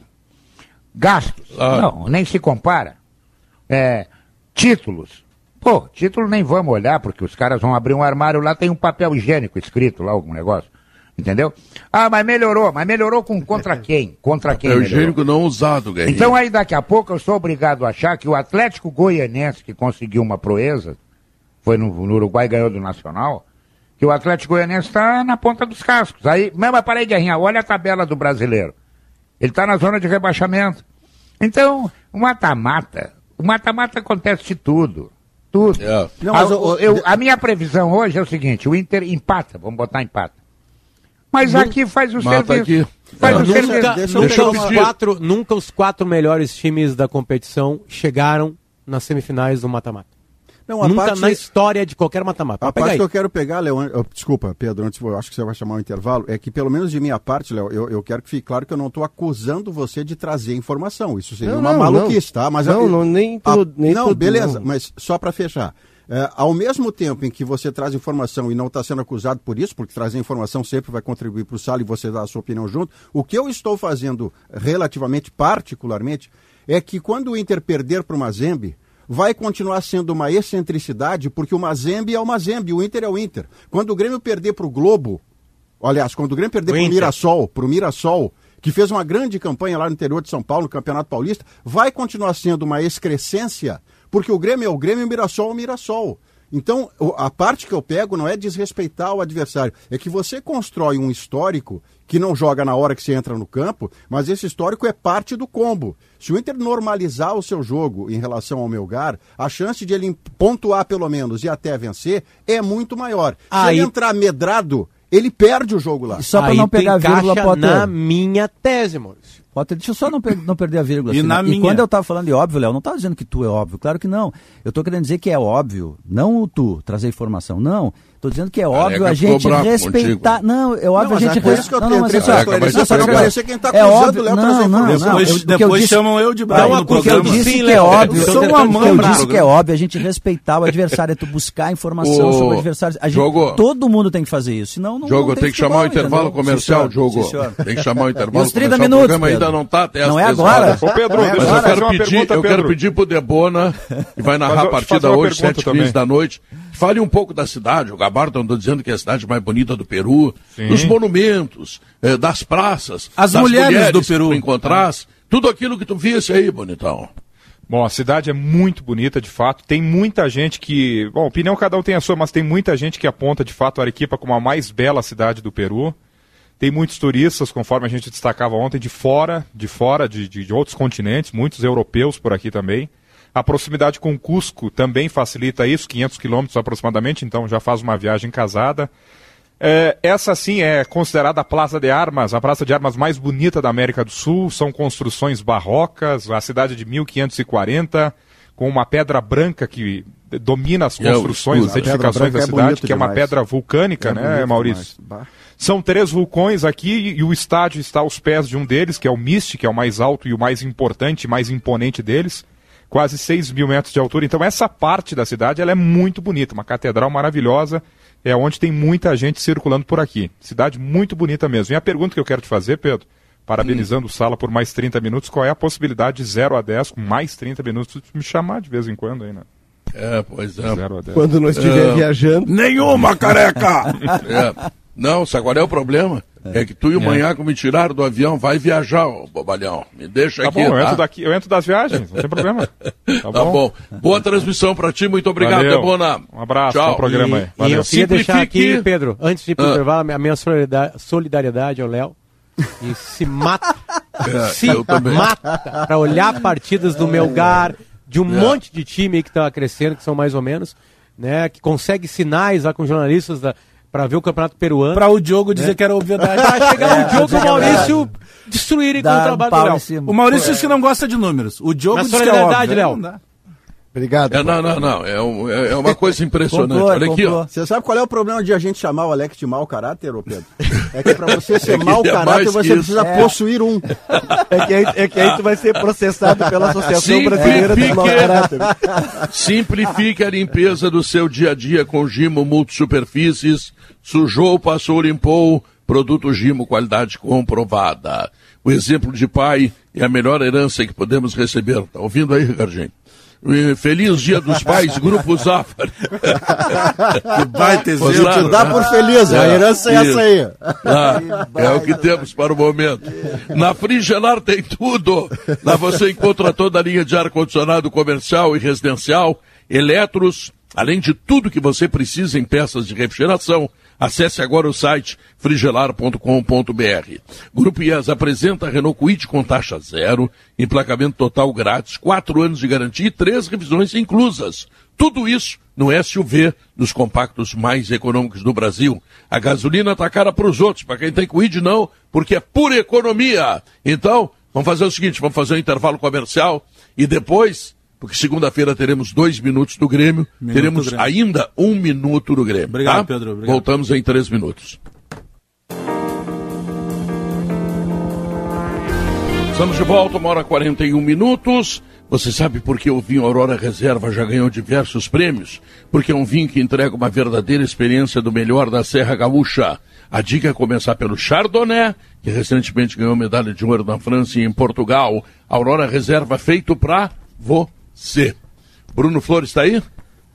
Gastos. Ah. Não, nem se compara é, títulos. Pô, título nem vamos olhar, porque os caras vão abrir um armário lá, tem um papel higiênico escrito lá, algum negócio. Entendeu? Ah, mas melhorou, mas melhorou com contra quem? Contra quem?
Papel higiênico não usado, Guerrinho.
Então aí daqui a pouco eu sou obrigado a achar que o Atlético Goianense, que conseguiu uma proeza, foi no, no Uruguai ganhou do Nacional, que o Atlético Goianense está na ponta dos cascos. Aí, mesmo parei de arrinhar, olha a tabela do brasileiro. Ele está na zona de rebaixamento. Então, o mata-mata o mata-mata acontece de tudo. Tudo. É. Não, mas, a, eu, a minha previsão hoje é o seguinte: o Inter empata, vamos botar empata. Mas não, aqui faz o serviço. Aqui. Faz é. o
nunca, serviço. Nunca, nunca os quatro, nunca os quatro melhores times da competição chegaram nas semifinais do mata-mata. Não, Nunca parte... na história de qualquer mata-mata.
A parte aí. que eu quero pegar, Léo, desculpa, Pedro, antes eu acho que você vai chamar o um intervalo, é que pelo menos de minha parte, Léo, eu, eu quero que fique claro que eu não estou acusando você de trazer informação. Isso seria não, uma não, maluquice, tá? Mas
não, não, nem, a, nem
Não, tudo, beleza, não. mas só para fechar. É, ao mesmo tempo em que você traz informação e não está sendo acusado por isso, porque trazer informação sempre vai contribuir para o sala e você dá a sua opinião junto, o que eu estou fazendo relativamente, particularmente, é que quando o Inter perder para o Mazembe, vai continuar sendo uma excentricidade, porque o Mazembe é o Mazembe, o Inter é o Inter. Quando o Grêmio perder para o Globo, aliás, quando o Grêmio perder para o Mirassol, para o Mirassol, que fez uma grande campanha lá no interior de São Paulo, no Campeonato Paulista, vai continuar sendo uma excrescência, porque o Grêmio é o Grêmio e o Mirassol é o Mirassol. Então, a parte que eu pego não é desrespeitar o adversário, é que você constrói um histórico que não joga na hora que você entra no campo, mas esse histórico é parte do combo. Se o Inter normalizar o seu jogo em relação ao Melgar, a chance de ele pontuar pelo menos e até vencer é muito maior. Se ele entrar medrado, ele perde o jogo lá.
só para não pegar a vírgula, Potter. na minha tese, Maurício.
Potter, deixa eu só não, per não perder a vírgula.
E, assim,
e
minha...
quando eu estava falando de óbvio, Léo, não estava dizendo que tu é óbvio. Claro que não. Eu estou querendo dizer que é óbvio. Não o tu trazer informação. Não. Estou dizendo que é óbvio a gente respeitar. Contigo. Não, é óbvio não, a gente respeitar. Não, não, mas
assim, ó, só para parecer quem está acusando o Léo trazer informação.
Depois, depois eu chamam eu de bravo
no programa. eu disse que é óbvio. Eu sou uma mãe. Eu disse que é óbvio a gente respeitar o adversário, é tu buscar informação sobre o adversário. A gente, todo mundo tem que fazer isso, senão não
Jogo, tem que chamar o intervalo comercial, Jogo. Tem que chamar o intervalo
comercial. 30 minutos. O programa
ainda não está
Não é agora.
Ô Pedro, eu quero pedir pro Debona, que vai narrar a partida hoje, 7h15 da noite, Fale um pouco da cidade. O Gabardo andou dizendo que é a cidade mais bonita do Peru, Sim. dos monumentos, eh, das praças,
as
das
mulheres, mulheres do Peru.
encontrar. tudo aquilo que tu visse aí, bonitão.
Bom, a cidade é muito bonita, de fato. Tem muita gente que. Bom, opinião cada um tem a sua, mas tem muita gente que aponta, de fato, a Arequipa como a mais bela cidade do Peru. Tem muitos turistas, conforme a gente destacava ontem, de fora, de fora, de, de, de outros continentes, muitos europeus por aqui também. A proximidade com Cusco também facilita isso, 500 quilômetros aproximadamente, então já faz uma viagem casada. É, essa sim é considerada a Praça de Armas, a praça de armas mais bonita da América do Sul. São construções barrocas, a cidade de 1540, com uma pedra branca que domina as é, construções, as edificações da é cidade, que é uma pedra vulcânica, é né, Maurício? Demais. São três vulcões aqui e o estádio está aos pés de um deles, que é o Mist, que é o mais alto e o mais importante, mais imponente deles. Quase 6 mil metros de altura. Então, essa parte da cidade ela é muito bonita, uma catedral maravilhosa é onde tem muita gente circulando por aqui. Cidade muito bonita mesmo. E a pergunta que eu quero te fazer, Pedro, parabenizando hum. o Sala por mais 30 minutos, qual é a possibilidade de 0 a 10, com mais 30 minutos, de me chamar de vez em quando aí, né?
É, pois é.
Quando não estiver é... viajando.
Nenhuma, careca! é. Não, sabe qual é o problema? É, é que tu e o é. Manhaco me tiraram do avião, vai viajar, ô bobalhão. Me deixa
tá
aqui.
Bom, tá? eu, entro daqui, eu entro das viagens, não tem problema.
Tá, tá bom? bom? Boa transmissão pra ti, muito obrigado,
Valeu.
Debona.
Um abraço, Tchau. programa
e, aí. Valeu. E eu queria deixar aqui, Pedro, antes de ir pro ah. intervalo, a minha solidariedade ao Léo. E se mata, é, se mata pra olhar partidas do Melgar, de um é. monte de time aí que tá crescendo, que são mais ou menos, né? Que consegue sinais lá com jornalistas da para ver o campeonato peruano.
Para o Diogo dizer é. que era obviedade.
Para chegar é, o Diogo e o Maurício destruírem com o trabalho do
Léo. O Maurício disse que não gosta de números. O Diogo
diz que é óbvio. Léo.
Obrigado. É, não, não, não. É, um, é, é uma coisa impressionante. Comprou, Olha aqui, ó.
Você sabe qual é o problema de a gente chamar o Alex de mau caráter, ô Pedro? É que para você ser é mau é caráter, você precisa é. possuir um.
É que, aí, é que aí tu vai ser processado pela Associação Brasileira de Mau Caráter.
Simplifique a limpeza do seu dia a dia com Gimo Multisuperfícies Sujou, passou, limpou, produto Gimo, qualidade comprovada. O exemplo de pai é a melhor herança que podemos receber. Tá ouvindo aí, Ricardinho? Feliz Dia dos Pais, Grupo Zafari.
Vai ter exemplo. dá por feliz, é, a herança é essa aí.
Ah, é o que temos para o momento. Na Frigelar tem tudo. Lá você encontra toda a linha de ar-condicionado comercial e residencial, eletros, além de tudo que você precisa em peças de refrigeração Acesse agora o site frigelar.com.br. Grupo IES apresenta Renault Kwid com taxa zero, emplacamento total grátis, quatro anos de garantia e três revisões inclusas. Tudo isso no SUV dos compactos mais econômicos do Brasil. A gasolina está cara para os outros, para quem tem Kwid não, porque é pura economia. Então, vamos fazer o seguinte, vamos fazer um intervalo comercial e depois porque segunda-feira teremos dois minutos do Grêmio, minuto teremos do Grêmio. ainda um minuto do Grêmio. Obrigado, tá? Pedro. Obrigado. Voltamos em três minutos. Estamos de volta, uma hora e 41 minutos. Você sabe por que o vinho Aurora Reserva já ganhou diversos prêmios? Porque é um vinho que entrega uma verdadeira experiência do melhor da Serra Gaúcha. A dica é começar pelo Chardonnay, que recentemente ganhou medalha de ouro na França e em Portugal. Aurora Reserva feito para você C. Bruno Flores está aí?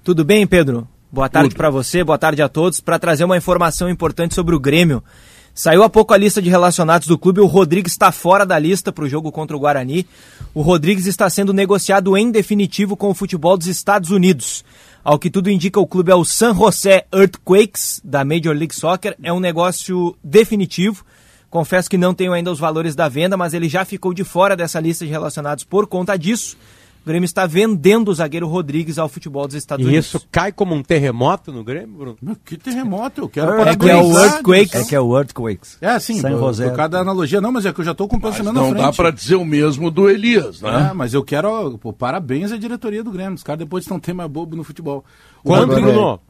Tudo bem, Pedro? Boa tarde para você, boa tarde a todos. Para trazer uma informação importante sobre o Grêmio. Saiu há pouco a lista de relacionados do clube. O Rodrigues está fora da lista para o jogo contra o Guarani. O Rodrigues está sendo negociado em definitivo com o futebol dos Estados Unidos. Ao que tudo indica, o clube é o San José Earthquakes, da Major League Soccer. É um negócio definitivo. Confesso que não tenho ainda os valores da venda, mas ele já ficou de fora dessa lista de relacionados por conta disso. O Grêmio está vendendo o zagueiro Rodrigues ao futebol dos Estados
e
Unidos.
E isso cai como um terremoto no Grêmio, Bruno?
Que terremoto? Eu quero
é, que é o Earthquakes. É que é o Earthquakes.
É, sim, Sem por, por causa da analogia. Não, mas é que eu já estou com o pensamento
na
frente.
Não dá para dizer o mesmo do Elias, né?
É, mas eu quero... Pô, parabéns à diretoria do Grêmio. Os caras depois estão ter mais bobo no futebol.
Quanto, Bruno?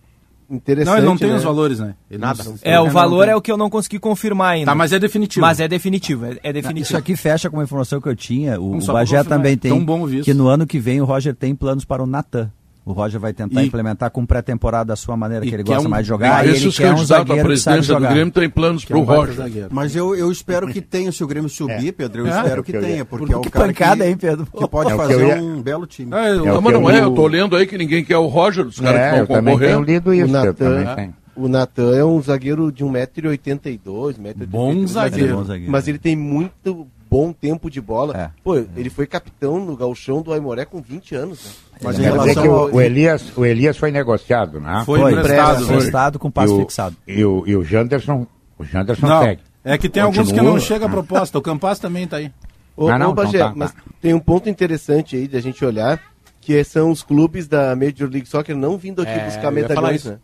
Interessante. Não, ele não tem né? os valores, né? Ele
Nada. Não, é, o valor é o que eu não consegui confirmar ainda.
Tá, mas é definitivo.
Mas é definitivo, é, é definitivo.
Isso aqui fecha com uma informação que eu tinha. O, o Bagé também tem. Tão bom que no ano que vem o Roger tem planos para o Natan. O Roger vai tentar e, implementar com pré-temporada da sua maneira que ele gosta um, mais de jogar.
E ele quer um zagueiro a presidência do Grêmio tem planos para o Roger.
Mas eu, eu espero que tenha, se o Grêmio subir, é. Pedro, eu é. espero que, que tenha, porque, porque é o
que cara pancada, que, hein, Pedro?
que pode é fazer ia... um belo time.
É, é mas não é, eu tô lendo aí que ninguém quer o Roger, os caras que estão concorrendo. Eu
lido isso, o Natan, o Natan é um zagueiro de 1,82m, 1,82m.
Bom zagueiro.
Mas ele tem muito bom tempo de bola. É. Pô, ele foi capitão no galchão do Aimoré com 20 anos. Né?
Mas em relação que o, o, Elias, o Elias foi negociado, né?
Foi, foi emprestado, foi. emprestado com passo e fixado.
E o, e o Janderson, o Janderson não, segue.
É que tem Continua. alguns que não chega a proposta. O Campas também está aí.
Ô, ah, não, ô Bagé, então tá, mas tá. tem um ponto interessante aí de a gente olhar, que são os clubes da Major League Soccer não vindo aqui é, buscar medalhões, né?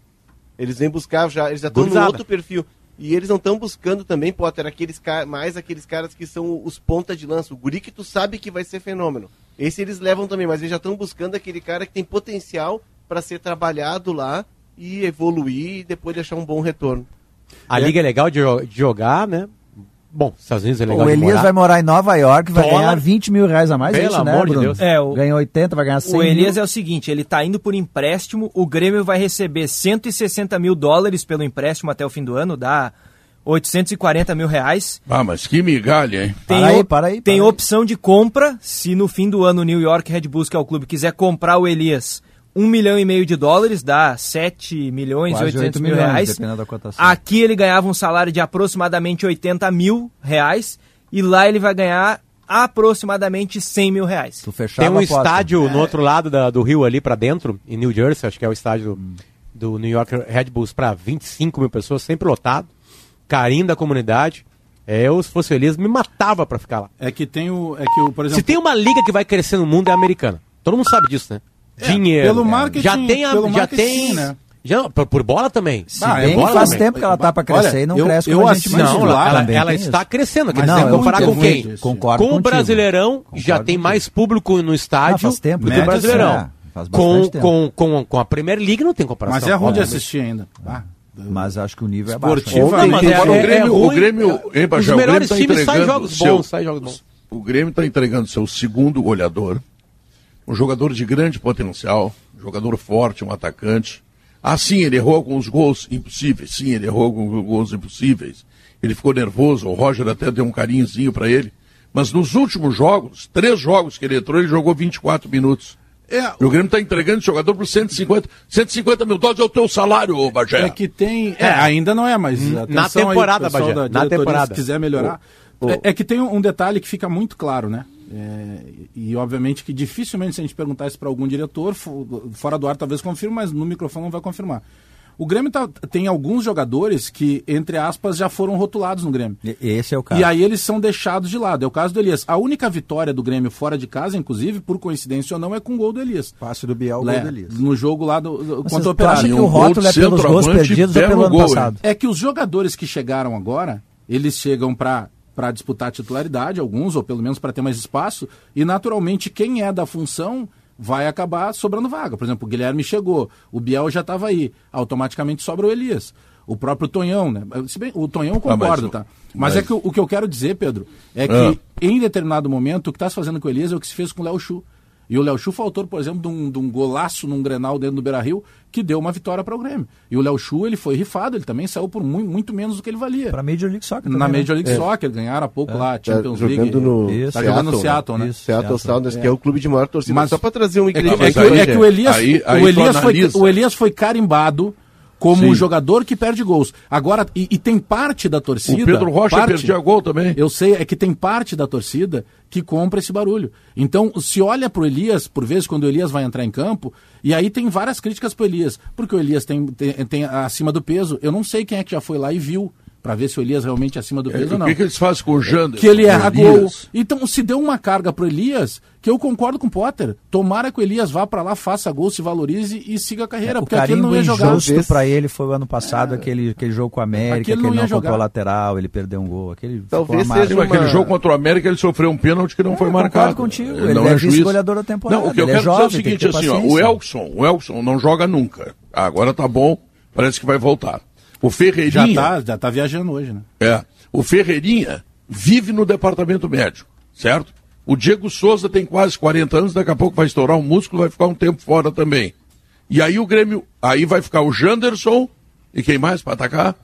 Eles vêm buscar já, eles já estão no outro perfil. E eles não estão buscando também, Potter, aqueles mais aqueles caras que são os ponta de lança. O guri que tu sabe que vai ser fenômeno. Esse eles levam também, mas eles já estão buscando aquele cara que tem potencial para ser trabalhado lá e evoluir e depois deixar um bom retorno.
A é. liga é legal de, de jogar, né? Bom, Estados Unidos é legal
O Elias vai morar em Nova York, vai Dólar. ganhar 20 mil reais a mais. Pelo é isso, né, amor de Deus. É, o... Ganha 80, vai ganhar 100
O Elias mil. é o seguinte, ele tá indo por empréstimo, o Grêmio vai receber 160 mil dólares pelo empréstimo até o fim do ano, dá 840 mil reais.
Ah, mas que migalha, hein?
Tem, para aí, para aí, para tem aí. opção de compra, se no fim do ano o New York Red Bulls, que é o clube, quiser comprar o Elias um milhão e meio de dólares, dá 7 milhões e 800 mil milhões, reais. Aqui ele ganhava um salário de aproximadamente 80 mil reais e lá ele vai ganhar aproximadamente 100 mil reais.
Tem um estádio é. no outro lado da, do rio ali para dentro, em New Jersey, acho que é o estádio hum. do New York Red Bulls para 25 mil pessoas, sempre lotado, carinho da comunidade. É, eu, se fosse feliz, me matava para ficar lá.
É que tem o, é que o, por exemplo...
Se tem uma liga que vai crescer no mundo é a americana. Todo mundo sabe disso, né?
É, dinheiro. Pelo marketing,
já tem a, já marketing, tem, né? Já, por, por, bola também.
Sim, ah, bem, bola faz também. tempo que ela tá para crescer Olha, e não eu, cresce
eu como a gente Não, ela, ela, ela está crescendo. Quer dizer, comparar com quem?
Concordo
com o Brasileirão, concordo já tem mais público no estádio
ah, tempo,
do que o Brasileirão. É, com, com, com, com a Premier League não tem comparação.
Mas é ruim de assistir ainda. Ah.
Mas acho que o nível
é baixo. Esportivamente. É, o Grêmio, o Grêmio, hein,
Os melhores times saem jogos bons, saem jogos bons.
O Grêmio está entregando seu segundo goleador, um jogador de grande potencial, jogador forte, um atacante. Ah, sim, ele errou alguns gols impossíveis. Sim, ele errou alguns gols impossíveis. Ele ficou nervoso, o Roger até deu um carinhozinho para ele. Mas nos últimos jogos, três jogos que ele entrou, ele jogou 24 minutos. É, o Grêmio está entregando esse jogador por 150, 150 mil dólares é o teu salário, Bagé.
É que tem. É, ainda não é, mas.
Na temporada, aí, Bagé. Na temporada.
Se quiser melhorar. O, o... É, é, que tem um detalhe que fica muito claro, né? É, e obviamente que dificilmente se a gente perguntar isso para algum diretor, fora do ar talvez confirme, mas no microfone não vai confirmar. O Grêmio tá, tem alguns jogadores que, entre aspas, já foram rotulados no Grêmio.
E, esse é o caso.
E aí eles são deixados de lado. É o caso do Elias. A única vitória do Grêmio fora de casa, inclusive, por coincidência ou não, é com o gol do Elias.
Passe do Biel,
gol do Elias. No jogo lá do, do contra o
Operário. Acha que o rótulo é pelos gols perdidos ou pelo ano passado?
É que os jogadores que chegaram agora, eles chegam para para disputar a titularidade, alguns, ou pelo menos para ter mais espaço, e naturalmente quem é da função vai acabar sobrando vaga. Por exemplo, o Guilherme chegou, o Biel já estava aí, automaticamente sobra o Elias. O próprio Tonhão, né? Se bem, o Tonhão concorda, ah, mas, tá? Mas, mas, é que o, o, que eu quero dizer, Pedro, é que ah. em determinado momento o que está se fazendo com o Elias é o que se fez com o Léo Chu. E o Léo Chu foi autor, por exemplo, de um, de um golaço num Grenal dentro do Beira-Rio que deu uma vitória para o Grêmio. E o Léo Chu, ele foi rifado, ele também saiu por muito, muito menos do que ele valia.
Para Major League Soccer
também, Na né? Major League é. Soccer, ganharam há pouco é. lá, Champions
tá
League.
No...
Isso. Tá jogando no Seattle, né?
Isso, Seattle, Sounders, é. que é o clube de maior torcida.
Mas
só para trazer um
é que, é, que, é que o Elias, aí, aí o, Elias foi, o Elias foi carimbado como Sim. um jogador que perde gols. Agora, e, e, tem parte da torcida. O
Pedro Rocha
parte,
perdia gol também.
Eu sei, é que tem parte da torcida que compra esse barulho. Então, se olha pro Elias, por vezes, quando o Elias vai entrar em campo, e aí tem várias críticas pro Elias, porque o Elias tem, tem, tem acima do peso. Eu não sei quem é que já foi lá e viu para ver se o Elias realmente é acima do peso é, ou não.
O que, que, eles fazem com o Jander?
Que ele erra gol. Então, se deu uma carga pro Elias, que eu concordo com o Potter. Tomara que o Elias vá para lá, faça gol, se valorize e siga a carreira, é, porque aquele não ia jogar.
O justo para ele foi o ano passado, é. aquele, aquele jogo com o América, aquele que ele não, não comprou lateral, ele perdeu um gol. Aquele
Talvez seja uma... Aquele jogo contra o América, ele sofreu um pênalti que não é, foi marcado.
contigo, ele, ele não é juiz. goleador da temporada.
Não, o que eu quero é jovem, dizer é o seguinte, assim, ó, o Elkson, o Elkson não joga nunca. agora tá bom, parece que vai voltar. O Ferreirinha.
Já tá, já tá viajando hoje, né?
É. O Ferreirinha vive no departamento médico, certo? O Diego Souza tem quase 40 anos, daqui a pouco vai estourar um músculo, vai ficar um tempo fora também. E aí o Grêmio, aí vai ficar o Janderson e quem mais para atacar?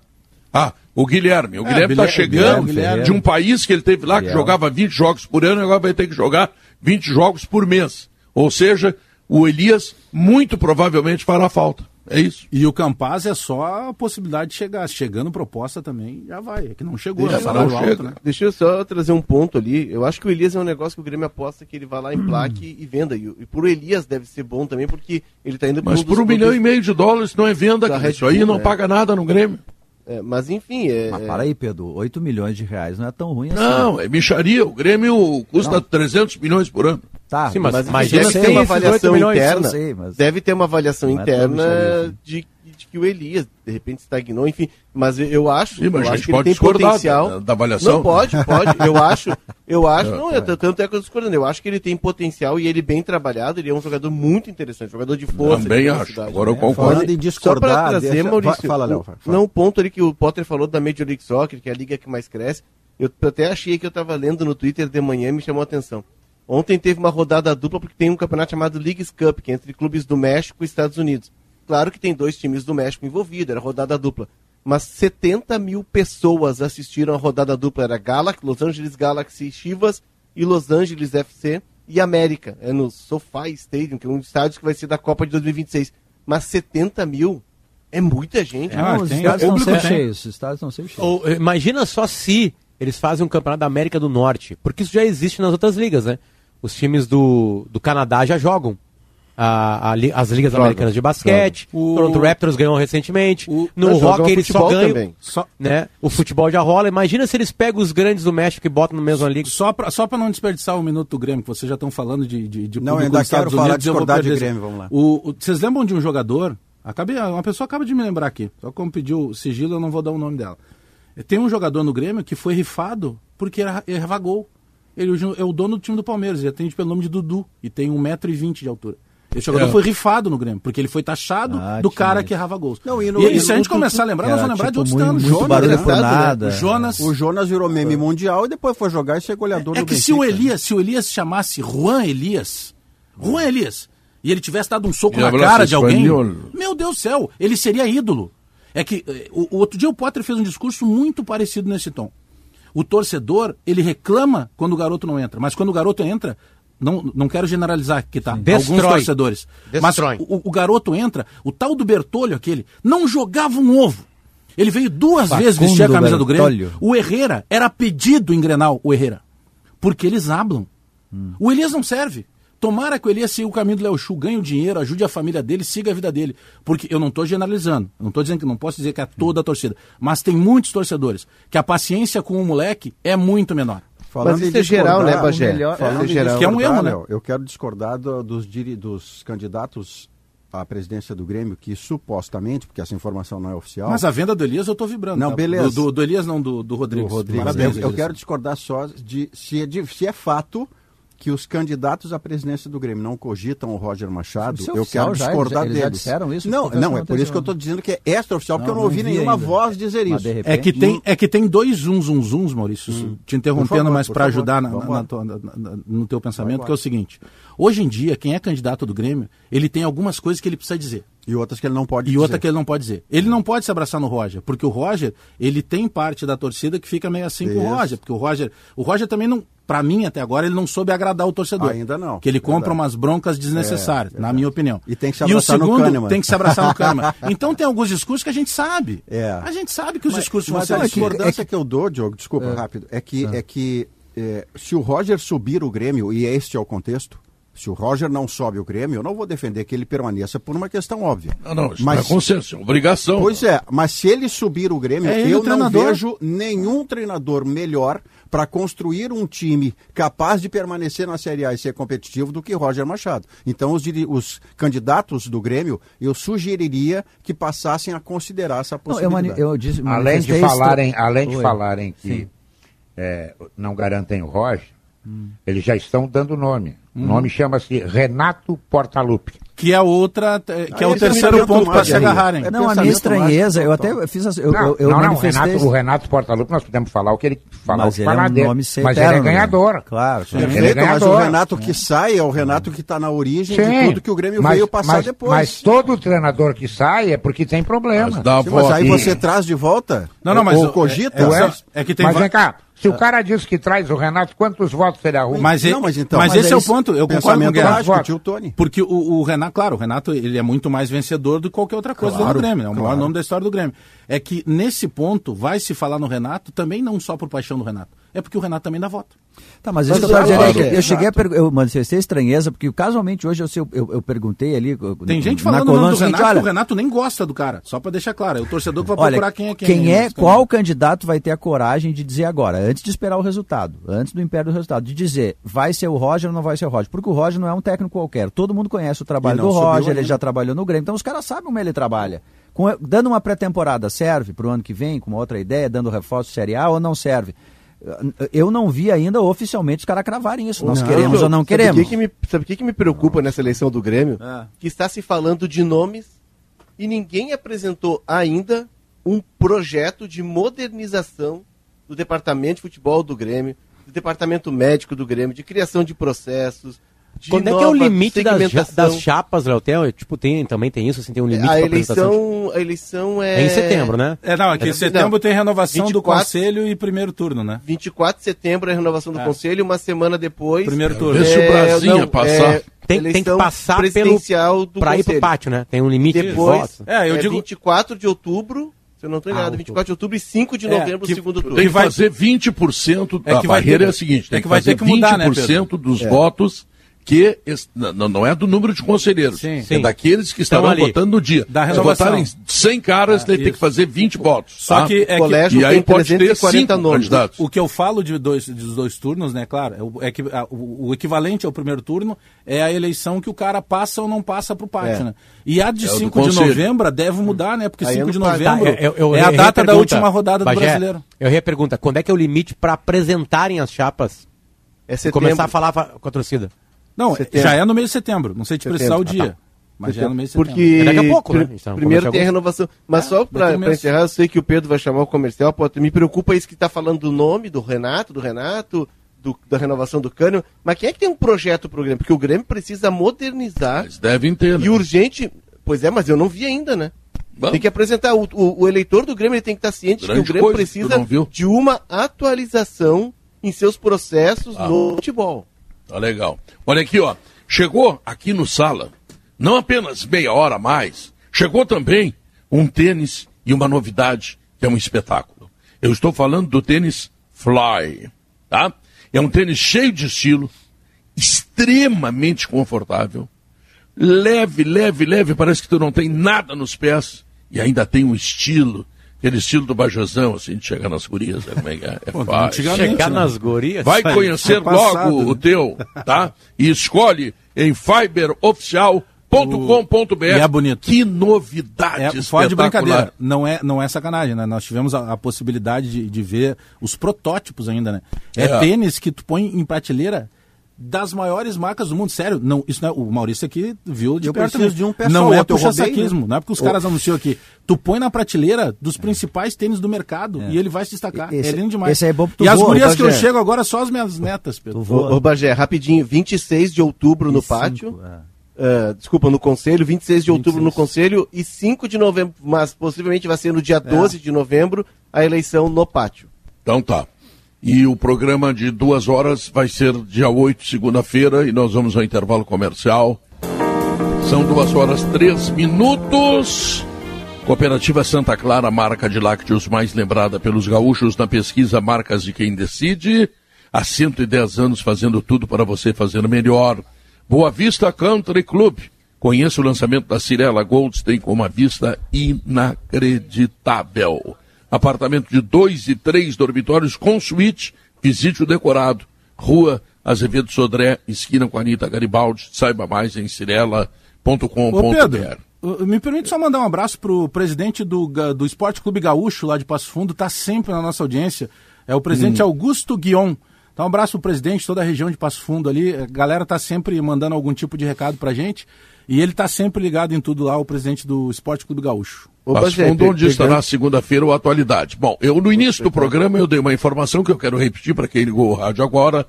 Ah, o Guilherme. O é, Guilherme está chegando Guilherme, de um país que ele teve lá, que jogava 20 jogos por ano, e agora vai ter que jogar 20 jogos por mês. Ou seja, o Elias muito provavelmente fará falta. É isso.
E o Campaz é só a possibilidade de chegar. Chegando proposta também, já vai. É que não chegou,
Deixa,
é
não alto, né? Deixa eu só trazer um ponto ali. Eu acho que o Elias é um negócio que o Grêmio aposta que ele vai lá em plaque e venda. E, e por Elias deve ser bom também, porque ele está indo
Mas um por um milhão e meio de dólares não é venda, cara. Isso aí não é. paga nada no Grêmio.
É, mas enfim. É,
mas para aí, Pedro. 8 milhões de reais não é tão ruim
não, assim. Não, é micharia. O Grêmio custa não. 300 milhões por ano.
Tá, Sim, mas, mas, mas deve ter uma avaliação interna. Sei, mas... Deve ter uma avaliação é interna de de que o Elias, de repente, estagnou, enfim. Mas eu acho, Sim, eu acho que ele tem potencial.
Da, da, avaliação?
Não, pode, pode. Eu acho, eu acho, não, é, tanto é que eu discordando. Eu acho que ele tem potencial e ele bem trabalhado, ele é um jogador muito interessante, jogador de força.
Também acho. Agora eu concordo. Falando
em discordar, Só para trazer, deixa... Maurício, fala, Léo, fala. não, um ponto ali que o Potter falou da Major League Soccer, que é a liga que mais cresce. Eu até achei que eu estava lendo no Twitter de manhã e me chamou a atenção. Ontem teve uma rodada dupla porque tem um campeonato chamado Leagues Cup, que é entre clubes do México e Estados Unidos. Claro que tem dois times do México envolvidos, era rodada dupla. Mas 70 mil pessoas assistiram a rodada dupla. Era Galaxy, Los Angeles Galaxy Chivas e Los Angeles FC e América. É no SoFi Stadium, que é um estádio que vai ser da Copa de 2026. Mas 70 mil é muita gente. É,
não, os estádios não são cheios. Os estádios não são cheios.
imagina só se eles fazem um campeonato da América do Norte. Porque isso já existe nas outras ligas, né? Os times do, do Canadá já jogam a, a, as ligas Joga. americanas de basquete. O Toronto Raptors ganhou recentemente. O... no hockey eles só ganham. Só... Né? O futebol já rola. Imagina se eles pegam os grandes do México e botam no mesmo liga.
Só para só não desperdiçar um minuto do Grêmio, que vocês já estão falando de, de, de
Não, ainda quero Unidos, falar de discordar de Grêmio, vamos lá.
O, o, vocês lembram de um jogador? Acabei, uma pessoa acaba de me lembrar aqui. Só como pediu sigilo, eu não vou dar o nome dela. Tem um jogador no Grêmio que foi rifado porque errava gol. Ele é o dono do time do Palmeiras, ele atende pelo nome de Dudu e tem 1,20m de altura. Esse jogador é. foi rifado no Grêmio, porque ele foi taxado ah, do cara que errava gols. Não, e, no, e, e se a gente começar a lembrar, nós vamos lembrar tipo, de outros
muito, muito Jonas, barulho por nada.
O Jonas,
o Jonas virou meme mundial e depois foi jogar e ser goleador
é, é que se o Elias, se o Elias chamasse Juan Elias, Juan Elias, e ele tivesse dado um soco na cara de alguém, meu Deus do céu, ele seria ídolo. É que eh, o, o outro dia o Potter fez um discurso muito parecido nesse tom. O torcedor, ele reclama quando o garoto não entra, mas quando o garoto entra, não, não quero generalizar que tá, Destrói. alguns torcedores. Destrói. Mas o, o, garoto entra, o tal do Bertolho aquele, não jogava um ovo. Ele veio duas Facundo vezes vestir a camisa Bertolho. do Grêmio. O Herrera era pedido em Grenal, o Herrera. Porque eles hablam. Hum. O Elias não serve. Tomara que o Elias siga o caminho do Léo Chu, ganhe o dinheiro, ajude a família dele, siga a vida dele. Porque eu não estou generalizando, não estou dizendo que não posso dizer que é toda a torcida, mas tem muitos torcedores que a paciência com o moleque é muito menor.
Falando Mas isso é geral, né, Bagé? Melhor,
Falando é, geral. Que é um erro, né? Eu quero discordar do, dos, dos candidatos à presidência do Grêmio, que supostamente, porque essa informação não é oficial.
Mas a venda do Elias eu estou vibrando.
Não, tá? beleza.
Do, do, do, Elias, não, do, do Rodrigues. Do
Rodrigues. Parabéns, eu, eu quero discordar só de se é, de se é fato que os candidatos à presidência do Grêmio não cogitam o Roger Machado, é eu quero discordar
eles,
deles.
já disseram isso?
Não, não, é por isso que eu estou dizendo que é extraoficial, porque eu não ouvi nenhuma ainda. voz dizer isso.
Repente, é, que tem, é que tem dois zunz, zunz, zunz, Maurício, hum. te interrompendo, favor, mas para ajudar na, na, na, no teu pensamento, que é o seguinte, hoje em dia, quem é candidato do Grêmio, ele tem algumas coisas que ele precisa dizer.
E outras que ele não pode
e dizer. E outra que ele não pode dizer. Ele não pode se abraçar no Roger, porque o Roger, ele tem parte da torcida que fica meio assim Isso. com o Roger, porque o Roger, o Roger também não, para mim até agora ele não soube agradar o torcedor.
Ainda não.
Que ele compra verdade. umas broncas desnecessárias, é, na minha opinião.
E tem que se abraçar e o segundo,
no tem que se abraçar no cama. Então tem alguns discursos que a gente sabe. É. A gente sabe que os mas, discursos
mas
vão
ser a discordância é que... que eu dou, Diogo, desculpa, é. rápido, é que é, é que se o Roger subir o Grêmio e este é o contexto, se o Roger não sobe o Grêmio, eu não vou defender que ele permaneça por uma questão óbvia.
Não, não, isso mas, é consenso, é obrigação.
Pois é, mas se ele subir o Grêmio, é eu não vejo nenhum treinador melhor para construir um time capaz de permanecer na Série A e ser competitivo do que Roger Machado. Então, os, os candidatos do Grêmio, eu sugeriria que passassem a considerar essa possibilidade.
Não, eu, eu disse, além de falarem, além de falarem que é, não garantem o Roger, hum. eles já estão dando nome. Hum. O nome chama-se Renato Portaluppi.
Que é outra, eh, que é o terceiro ponto para se agarrarem.
É não, a minha estranheza, eu até fiz. Eu,
não,
eu, eu
não, não Renato, o Renato Portaluppi, nós podemos falar o que ele falar, mas o que falar é um dele. Mas eterno, ele é ganhador. Né?
Claro, sim. Ele é ganhador. Mas o Renato que sai é o Renato que está na origem sim, de tudo que o Grêmio mas, veio passar
mas,
depois.
Mas todo treinador que sai é porque tem problema.
Mas, sim, mas aí você traz de volta?
Não, não, mas.
Ou cogita?
É, é, é que tem. Mas vem cá, Se o cara diz que traz o Renato, quantos votos ele arruma?
Mas, não, mas, então, mas, mas esse é, é o ponto, eu concordo com o Guerra. Tony. Porque o, o, Renato, claro, o Renato ele é muito mais vencedor do que qualquer outra coisa claro, do Grêmio, é o claro. maior nome da história do Grêmio. É que nesse ponto vai se falar no Renato também não só por paixão do Renato, é porque o Renato também dá voto.
Tá, mas isso que eu estava dizendo é que eu cheguei a perguntar, eu manifestei estranheza, porque casualmente hoje eu, eu, eu perguntei ali.
Tem gente falando no nome do Renato, olha, o Renato nem gosta do cara, só para deixar claro, é o torcedor que vai olha, procurar quem é quem.
Quem é, qual candidato vai ter a coragem de dizer agora, antes de esperar o resultado, antes do império do resultado, de dizer vai ser o Roger ou não vai ser o Roger? Porque o Roger não é um técnico qualquer, todo mundo conhece o trabalho do Roger, ele já trabalhou no Grêmio, então os caras sabem como ele trabalha. Com, dando uma pré-temporada, serve para o ano que vem, com uma outra ideia, dando reforço Série A ou não serve? Eu não vi ainda oficialmente os caras cravarem isso. Nós não, queremos ou não queremos.
Sabe o que, que, me, sabe que, que me preocupa nessa eleição do Grêmio? É. Que está se falando de nomes e ninguém apresentou ainda um projeto de modernização do departamento de futebol do Grêmio, do departamento médico do Grêmio, de criação de processos,
quando é que é o limite das, das chapas, Léo? Tem, tipo, tem, também tem isso, assim, tem um limite
a eleição, a eleição é...
é... em setembro, né?
É, não, aqui é, em setembro não, tem renovação 24, do conselho e primeiro turno, né?
24 de setembro é a renovação do é. conselho, uma semana depois...
Primeiro turno.
Deixa o Brasil é, passar.
É, tem, tem, que passar pelo, do pra ir pro pátio, né? Tem um limite
depois, de votos. É, eu é digo... 24 de outubro se eu não estou enganado, ah, 24 de outubro e 5 de novembro, é, segundo turno.
Tem que fazer 20%, é que a barreira ter, é a seguinte, tem é que, que fazer que mudar, 20% né, dos votos que não, não é do número de conselheiros, sim, é sim. daqueles que estavam votando no dia. Se votarem 100 caras, ah, ele tem que fazer 20 votos.
Só tá? que
é o colégio
que,
e aí pode ter 40 nomes.
Candidatos. O que eu falo de dois, dos dois turnos, né, claro, é, é que a, o, o, equivalente ao primeiro turno é a eleição que o cara passa ou não passa para o pátio, é. né? E a de é 5 de novembro deve mudar, né? Porque 5 de novembro tá, eu, eu, é a data da última rodada Bagé, do brasileiro.
Eu repergunta, quando é que é o limite para apresentarem as chapas? É começar a falar com a torcida.
Não, setembro. já é no mês de setembro. Não sei te precisar o dia. Ah, tá. Mas já é no mês de
setembro. Porque é daqui a pouco, né? Então, primeiro tem a renovação. Mas é, só para encerrar, eu sei que o Pedro vai chamar o comercial. Pô, me preocupa isso que está falando do nome do Renato, do Renato, do, da renovação do Cânio. Mas quem é que tem um projeto para o Grêmio? Porque o Grêmio precisa modernizar. Eles
devem ter.
Né? E urgente. Pois é, mas eu não vi ainda, né? Bom. Tem que apresentar. O, o, o, eleitor do Grêmio tem que estar ciente Grande que o Grêmio precisa de uma atualização em seus processos ah. no futebol.
Tá legal. Olha aqui, ó. Chegou aqui no Sala, não apenas meia hora a mais, chegou também um tênis e uma novidade, que é um espetáculo. Eu estou falando do tênis Fly, tá? É um tênis cheio de estilo, extremamente confortável, leve, leve, leve, parece que tu não tem nada nos pés e ainda tem um estilo Aquele estilo do Bajazão, assim, de chegar nas gurias, né? como é que é? É Pô.
Chegar né? nas gurias?
Vai conhecer é logo né? o teu, tá? E escolhe em fiberoficial.com.br.
E é bonito.
Que novidade é,
Fora de brincadeira, não é, não é sacanagem, né? Nós tivemos a, a possibilidade de, de, ver os protótipos ainda, né? É, é tênis que tu põe em prateleira das maiores marcas do mundo. Sério, não, isso não é, o Maurício aqui viu de eu perto mesmo. de um pessoal, Não é puxa-saquismo, né? não é porque os caras anunciam aqui. Tu põe na prateleira dos principais tênis do mercado é. e ele vai se destacar. Esse, é lindo demais.
Esse é bom
e as gurias que eu chego agora só as minhas netas, Pedro.
Ô, ô Bagé, rapidinho, 26 de outubro no pátio. Uh, desculpa, no Conselho, 26 de 26. outubro no Conselho e 5 de novembro, mas possivelmente vai ser no dia 12 é. de novembro, a eleição no pátio.
Então tá. E o programa de duas horas vai ser dia 8, segunda-feira, e nós vamos ao intervalo comercial. São duas horas, três minutos. Cooperativa Santa Clara, marca de lácteos mais lembrada pelos gaúchos na pesquisa Marcas de Quem Decide. Há 110 anos fazendo tudo para você fazer melhor. Boa Vista Country Club. Conheça o lançamento da Cirela Goldstein com uma vista inacreditável apartamento de dois e três dormitórios com suíte, visite o decorado, Rua Azevedo Sodré, esquina com a Anitta Garibaldi, saiba mais em cirela.com.br.
Me permite só mandar um abraço para o presidente do, do Esporte Clube Gaúcho, lá de Passo Fundo, está sempre na nossa audiência, é o presidente hum. Augusto Guion. Então, um abraço para o presidente, toda a região de Passo Fundo ali. A galera está sempre mandando algum tipo de recado para gente. E ele está sempre ligado em tudo lá, o presidente do Esporte Clube Gaúcho.
Fundo, onde estará segunda-feira o Atualidade. Bom, eu no início do programa eu dei uma informação que eu quero repetir para quem ligou o rádio agora.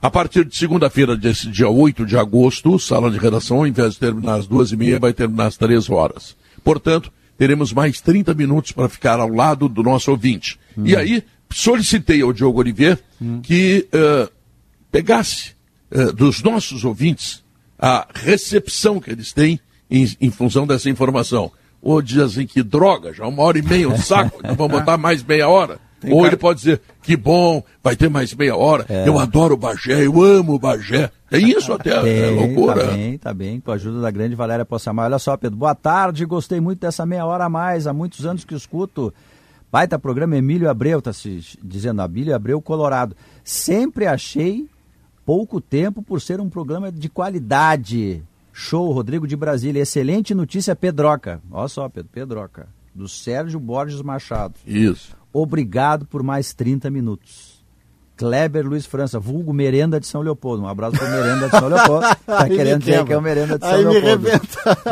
A partir de segunda-feira, desse dia 8 de agosto, sala de redação, ao invés de terminar às duas e meia, vai terminar às três horas. Portanto, teremos mais 30 minutos para ficar ao lado do nosso ouvinte. Hum. E aí, solicitei ao Diogo Olivier hum. que uh, pegasse uh, dos nossos ouvintes a recepção que eles têm em, em função dessa informação. Ou dizem que droga, já uma hora e meia, um saco, então vamos botar mais meia hora. Tem Ou cara... ele pode dizer, que bom, vai ter mais meia hora, é. eu adoro o Bagé, eu amo o Bagé. Tem isso até, é Tem, é loucura.
Tá bem, tá bem, com a ajuda da grande Valéria Possamar. Olha só, Pedro, boa tarde, gostei muito dessa meia hora a mais, há muitos anos que escuto. Baita programa Emílio Abreu, tá se dizendo, Abílio Abreu, Colorado. Sempre achei pouco tempo por ser um programa de qualidade. Show, Rodrigo de Brasília. Excelente notícia, Pedroca. Olha só, Pedro, Pedroca. Do Sérgio Borges Machado.
Isso.
Obrigado por mais 30 minutos. Kleber Luiz França, vulgo Merenda de São Leopoldo. Um abraço para Merenda de São Leopoldo. Tá querendo dizer que é o Merenda de São Aí Leopoldo.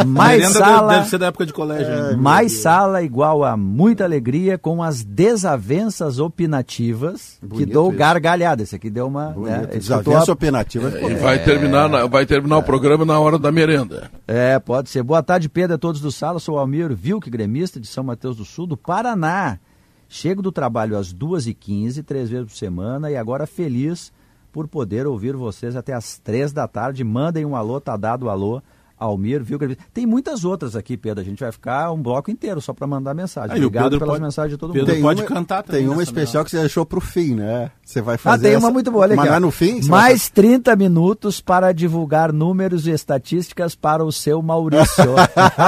Mais merenda sala,
deve ser da época de colégio. É,
mais sala igual a muita alegria com as desavenças opinativas Bonito que dou isso. gargalhada. Esse aqui deu uma...
Né, Desavença a... opinativa.
É, e vai terminar, na, vai terminar é. o programa na hora da merenda.
É, pode ser. Boa tarde, Pedro, a todos do Sala. Sou Almir Vilk, gremista de São Mateus do Sul, do Paraná. Chego do trabalho às 2h15, três vezes por semana, e agora feliz por poder ouvir vocês até às três da tarde. Mandem um alô, tá dado alô. Almir, viu? Tem muitas outras aqui, Pedro. A gente vai ficar um bloco inteiro só para mandar mensagem.
Aí, Obrigado pelas pode, mensagens de todo mundo.
Pedro tem pode uma, cantar também. Tem uma especial melhor. que você deixou para o fim, né? Você vai fazer.
Ah, tem essa... uma muito boa,
legal. No fim.
Mais vai... 30 minutos para divulgar números e estatísticas para o seu Maurício.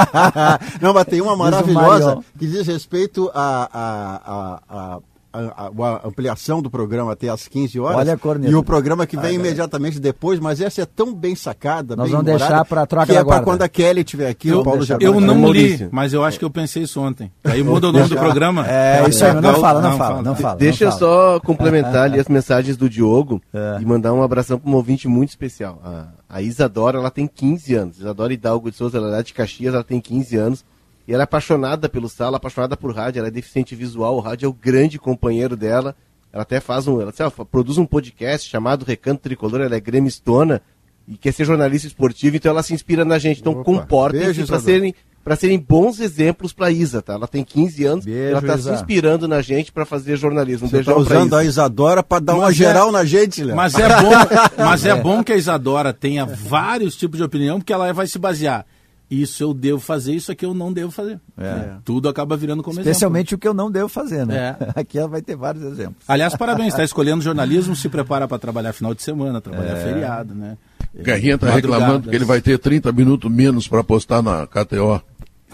Não, mas tem uma maravilhosa que diz respeito a, a, a, a a, a, ampliação do programa até às 15 horas.
Olha a corneta.
E o programa que vem ah, imediatamente depois, mas essa é tão bem sacada,
Nós
bem
vamos deixar para troca
que é para quando a Kelly estiver aqui,
eu,
o Paulo
já Eu não li, mas eu acho que eu pensei isso ontem. Aí muda o nome do programa.
É, isso aí, não, não fala, não, fala, não fala.
Deixa
eu
só complementar ali as mensagens do Diogo é. e mandar um abração para um ouvinte muito especial. A, a Isadora, ela tem 15 anos. Isadora Hidalgo de Souza, ela é de Caxias, ela tem 15 anos. E ela é apaixonada pelo sala, apaixonada por rádio, ela é deficiente visual, o rádio é o grande companheiro dela. Ela até faz um, ela, ela produz um podcast chamado Recanto Tricolor, ela é gremistona e quer ser jornalista esportivo, então ela se inspira na gente. Então comportem-se para serem para serem bons exemplos para Isa, tá? Ela tem 15 anos, Beijo, ela está se inspirando na gente para fazer jornalismo.
Você está usando a Isadora para dar mas uma é, geral na gente, Léo.
Mas é bom, mas é bom que a Isadora tenha vários tipos de opinião, porque ela vai se basear isso eu devo fazer, isso aqui eu não devo fazer. É. Tudo acaba virando como
Especialmente
exemplo.
o que eu não devo fazer, né? É. Aqui vai ter vários exemplos.
Aliás, parabéns, está escolhendo jornalismo, se prepara para trabalhar final de semana, trabalhar é. feriado, né?
Garrinha está reclamando que ele vai ter 30 minutos menos para postar na KTO.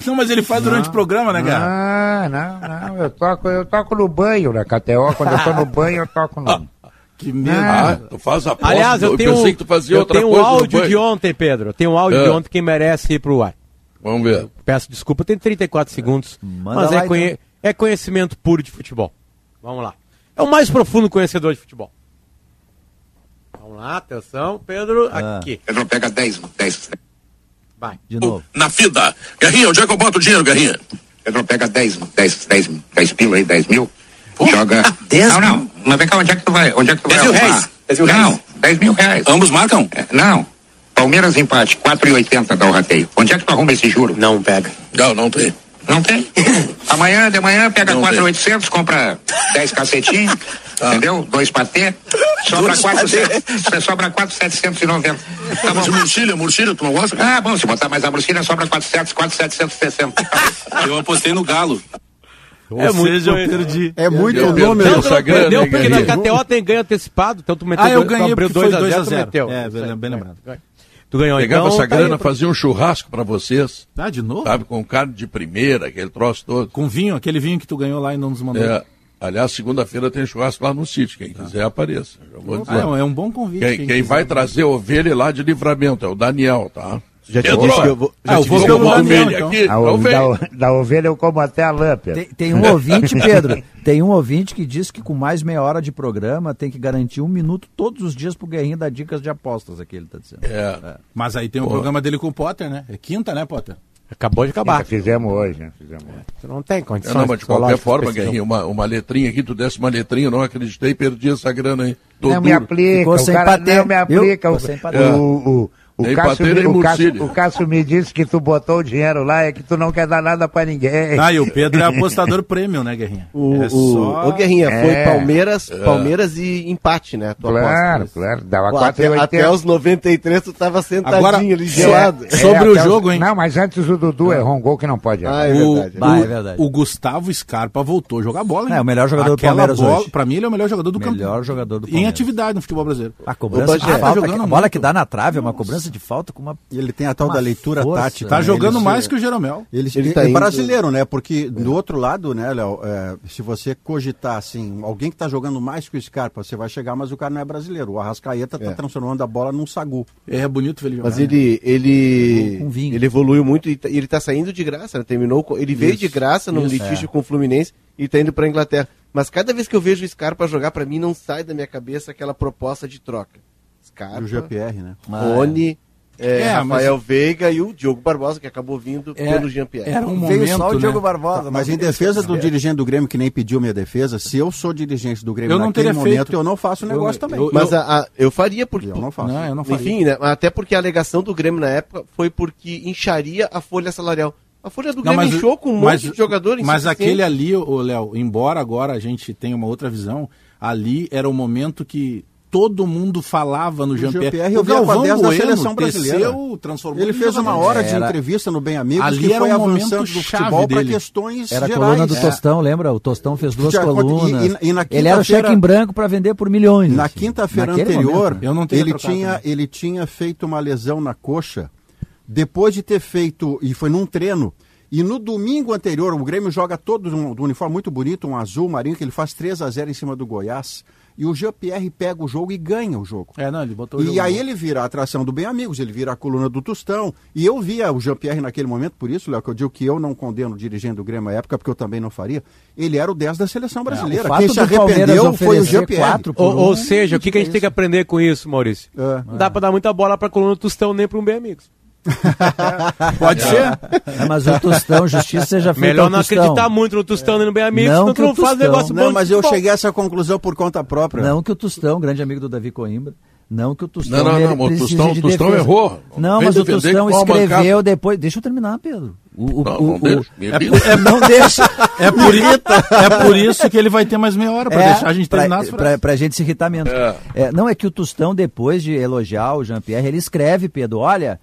Não, mas ele faz não, durante o programa, né,
Garra? Ah, não, não, eu toco, eu toco no banho na KTO, quando eu estou no banho eu toco no...
Que medo. Ah, tu faz a
Aliás, eu, tenho, pensei que tu fazia eu outra tenho coisa. um áudio de ontem, Pedro. Tem um áudio é. de ontem que merece ir pro ar.
Vamos ver.
Peço desculpa, tem 34 segundos. Manda mas é, conhe então. é conhecimento puro de futebol. Vamos lá. É o mais profundo conhecedor de futebol. Vamos lá, atenção, Pedro, ah. aqui.
Pedro pega 10, 10.
Vai. De novo.
Na fida. Guerrinha, onde é que eu boto o dinheiro, Guerrinha?
Pedro pega 10, 10, 10, 10 pila aí, 10 mil. Pô, joga. 10 não, não. Mas vem cá, onde é que tu vai? Onde é que tu 10 vai?
Mil reais. 10 mil reais.
Não, 10 mil reais.
Ambos marcam?
É, não. Palmeiras empate, 4,80 dá o rateio. Onde é que tu arruma esse juro?
Não pega. Não, não tem.
Não tem? Amanhã, de manhã, pega 4,800, compra 10 cacetinhos, ah. entendeu? Dois patê, sobra 4, sobra 4,790.
Tá bom. Murcilha, murcilha, tu não gosta?
Ah, bom, se botar mais a murcilha, sobra 400, 4,760.
Eu apostei no galo.
Ou é seja, eu perdi.
É muito eu, eu número.
Não, não perdeu, porque na KTO tem ganho antecipado, então tu meteu
ah, eu ganhei porque foi 2 a 0.
É, bem lembrado.
Tu ganhou Pegava então, essa tá grana, fazia um churrasco para vocês.
Ah, de novo?
Sabe, com carne de primeira, aquele troço todo.
Com vinho, aquele vinho que tu ganhou lá e não nos mandou.
É, aliás, segunda-feira tem churrasco lá no sítio, quem quiser apareça.
Ah, é um bom convite.
Quem, quem, quem vai trazer ovelha lá de livramento é o Daniel, tá?
Já te disse que eu vou. Já ah,
eu vou
como
ovelha então. aqui.
A, da, da, ovelha eu como até a lâmpada.
Tem, tem, um ouvinte, Pedro, tem um ouvinte que diz que com mais meia hora de programa tem que garantir um minuto todos os dias pro Guerrinho dar dicas de apostas, aqui ele tá dizendo.
É. é. Mas aí tem o programa dele com o Potter, né? É quinta, né, Potter?
Acabou de acabar. Quinta,
fizemos hoje, né? Fizemos hoje.
Não tem condições.
É, não, mas de qualquer forma, Guerrinho, uma, uma letrinha aqui, tu desse uma letrinha, eu não acreditei, perdi essa grana aí.
Não me aplica, o cara não me aplica. O, o, O Cássio, me, o, Cássio, o Cássio me disse que tu botou o dinheiro lá, é que tu não quer dar nada pra ninguém.
Ah, e o Pedro é apostador prêmio, né, Guerrinha?
O, é só... o, Guerrinha, é. foi Palmeiras, é. Palmeiras e empate, né?
claro, aposta. claro, dava
Pô, até, até os 93 tu tava sentadinho Agora, ali, gelado.
É, sobre o jogo,
os...
hein?
Não, mas antes o Dudu é. errou um gol que não pode.
Ah, é verdade. O, é verdade. O, Gustavo Scarpa voltou a jogar bola, hein?
É, o melhor jogador Aquela do Palmeiras bola, hoje.
Pra mim ele é o melhor jogador do campo.
Melhor jogador do Palmeiras.
Em atividade no futebol brasileiro.
A cobrança de falta, a bola que dá na trave é uma cobrança de falta com uma
ele tem a tal da leitura força, tática.
Tá né? jogando ele mais se... que o Jeromel.
Ele, ele, ele tá é indo... brasileiro, né? Porque do outro lado, né, Léo, é, se você cogitar assim, alguém que está jogando mais que o Scarpa, você vai chegar, mas o cara não é brasileiro. O Arrascaeta está é. transformando a bola num sagu.
É bonito ver ele
jogar. Mas ele, ele, ele evoluiu muito e tá, ele está saindo de graça, né? Terminou, ele veio de graça no litígio é. com o Fluminense e está indo para a Inglaterra. Mas cada vez que eu vejo o Scarpa jogar, para mim não sai da minha cabeça aquela proposta de troca.
Scarpa, o GPR, né?
Rony, é, é, Rafael mas... Veiga e o Diogo Barbosa, que acabou vindo é, pelo Jean-Pierre.
Era um momento, Veio só o né? Diogo Barbosa. Mas em defesa do dirigente do Grêmio, que nem pediu minha defesa, se eu sou dirigente do Grêmio eu não naquele momento, feito. eu não faço o negócio eu, também.
Eu, mas a, a, eu faria porque...
Eu não faço.
Não, eu não faria. Enfim, né, até porque a alegação do Grêmio na época foi porque incharia a folha salarial. A folha do Grêmio não, mas, inchou com um monte de jogadores.
Mas aquele ali, o Léo, embora agora a gente tenha uma outra visão, ali era o momento que todo mundo falava no Jean-Pierre.
Jean o Galvão Bueno da seleção brasileira. transformou ele fez uma hora de entrevista no Bem Amigos
Ali que foi um avançando do futebol para
questões Era gerais. a coluna do Tostão, lembra? O Tostão fez duas Já, colunas. E, e, e ele era o cheque em branco para vender por milhões.
Na assim. quinta-feira anterior, momento, ele, tinha, ele tinha feito uma lesão na coxa, depois de ter feito, e foi num treino, e no domingo anterior, o Grêmio joga todo um, do uniforme muito bonito, um azul marinho, que ele faz 3 a 0 em cima do Goiás e o Jean-Pierre pega o jogo e ganha o jogo.
É, não, ele botou
E aí ele vira a atração do Bem Amigos, ele vira a coluna do Tostão. E eu via o Jean-Pierre naquele momento, por isso, Léo, que eu digo que eu não condeno o dirigente do Grêmio à época, porque eu também não faria. Ele era o 10 da seleção brasileira. É, Quem se arrependeu foi o Jean-Pierre.
Ou, ou, seja, o que, que a gente tem que aprender com isso, Maurício? É. Não dá para dar muita bola para a coluna do Tostão nem para um Bem Amigos.
Pode ser.
É, mas o Tostão, justiça seja feita
Melhor não acreditar muito no Tostão é. e no Bem Amigo, não senão tu não faz negócio
não, bom. mas eu cheguei a essa conclusão por conta própria.
Não que o Tostão, grande amigo do Davi Coimbra, não que o
Tostão. Não, não, não, o Tostão, de Tostão errou.
Não, mas o Tostão escreveu depois. Deixa eu terminar, Pedro.
O, o, não, o, não, deixa, é, é, não deixa. É por, é por isso que ele vai ter mais meia hora para é, deixar a gente terminar pra, as
frases. Pra, pra gente se irritar menos. É. É, não, é que o Tostão, depois de elogiar o Jean-Pierre, ele escreve, Pedro, olha.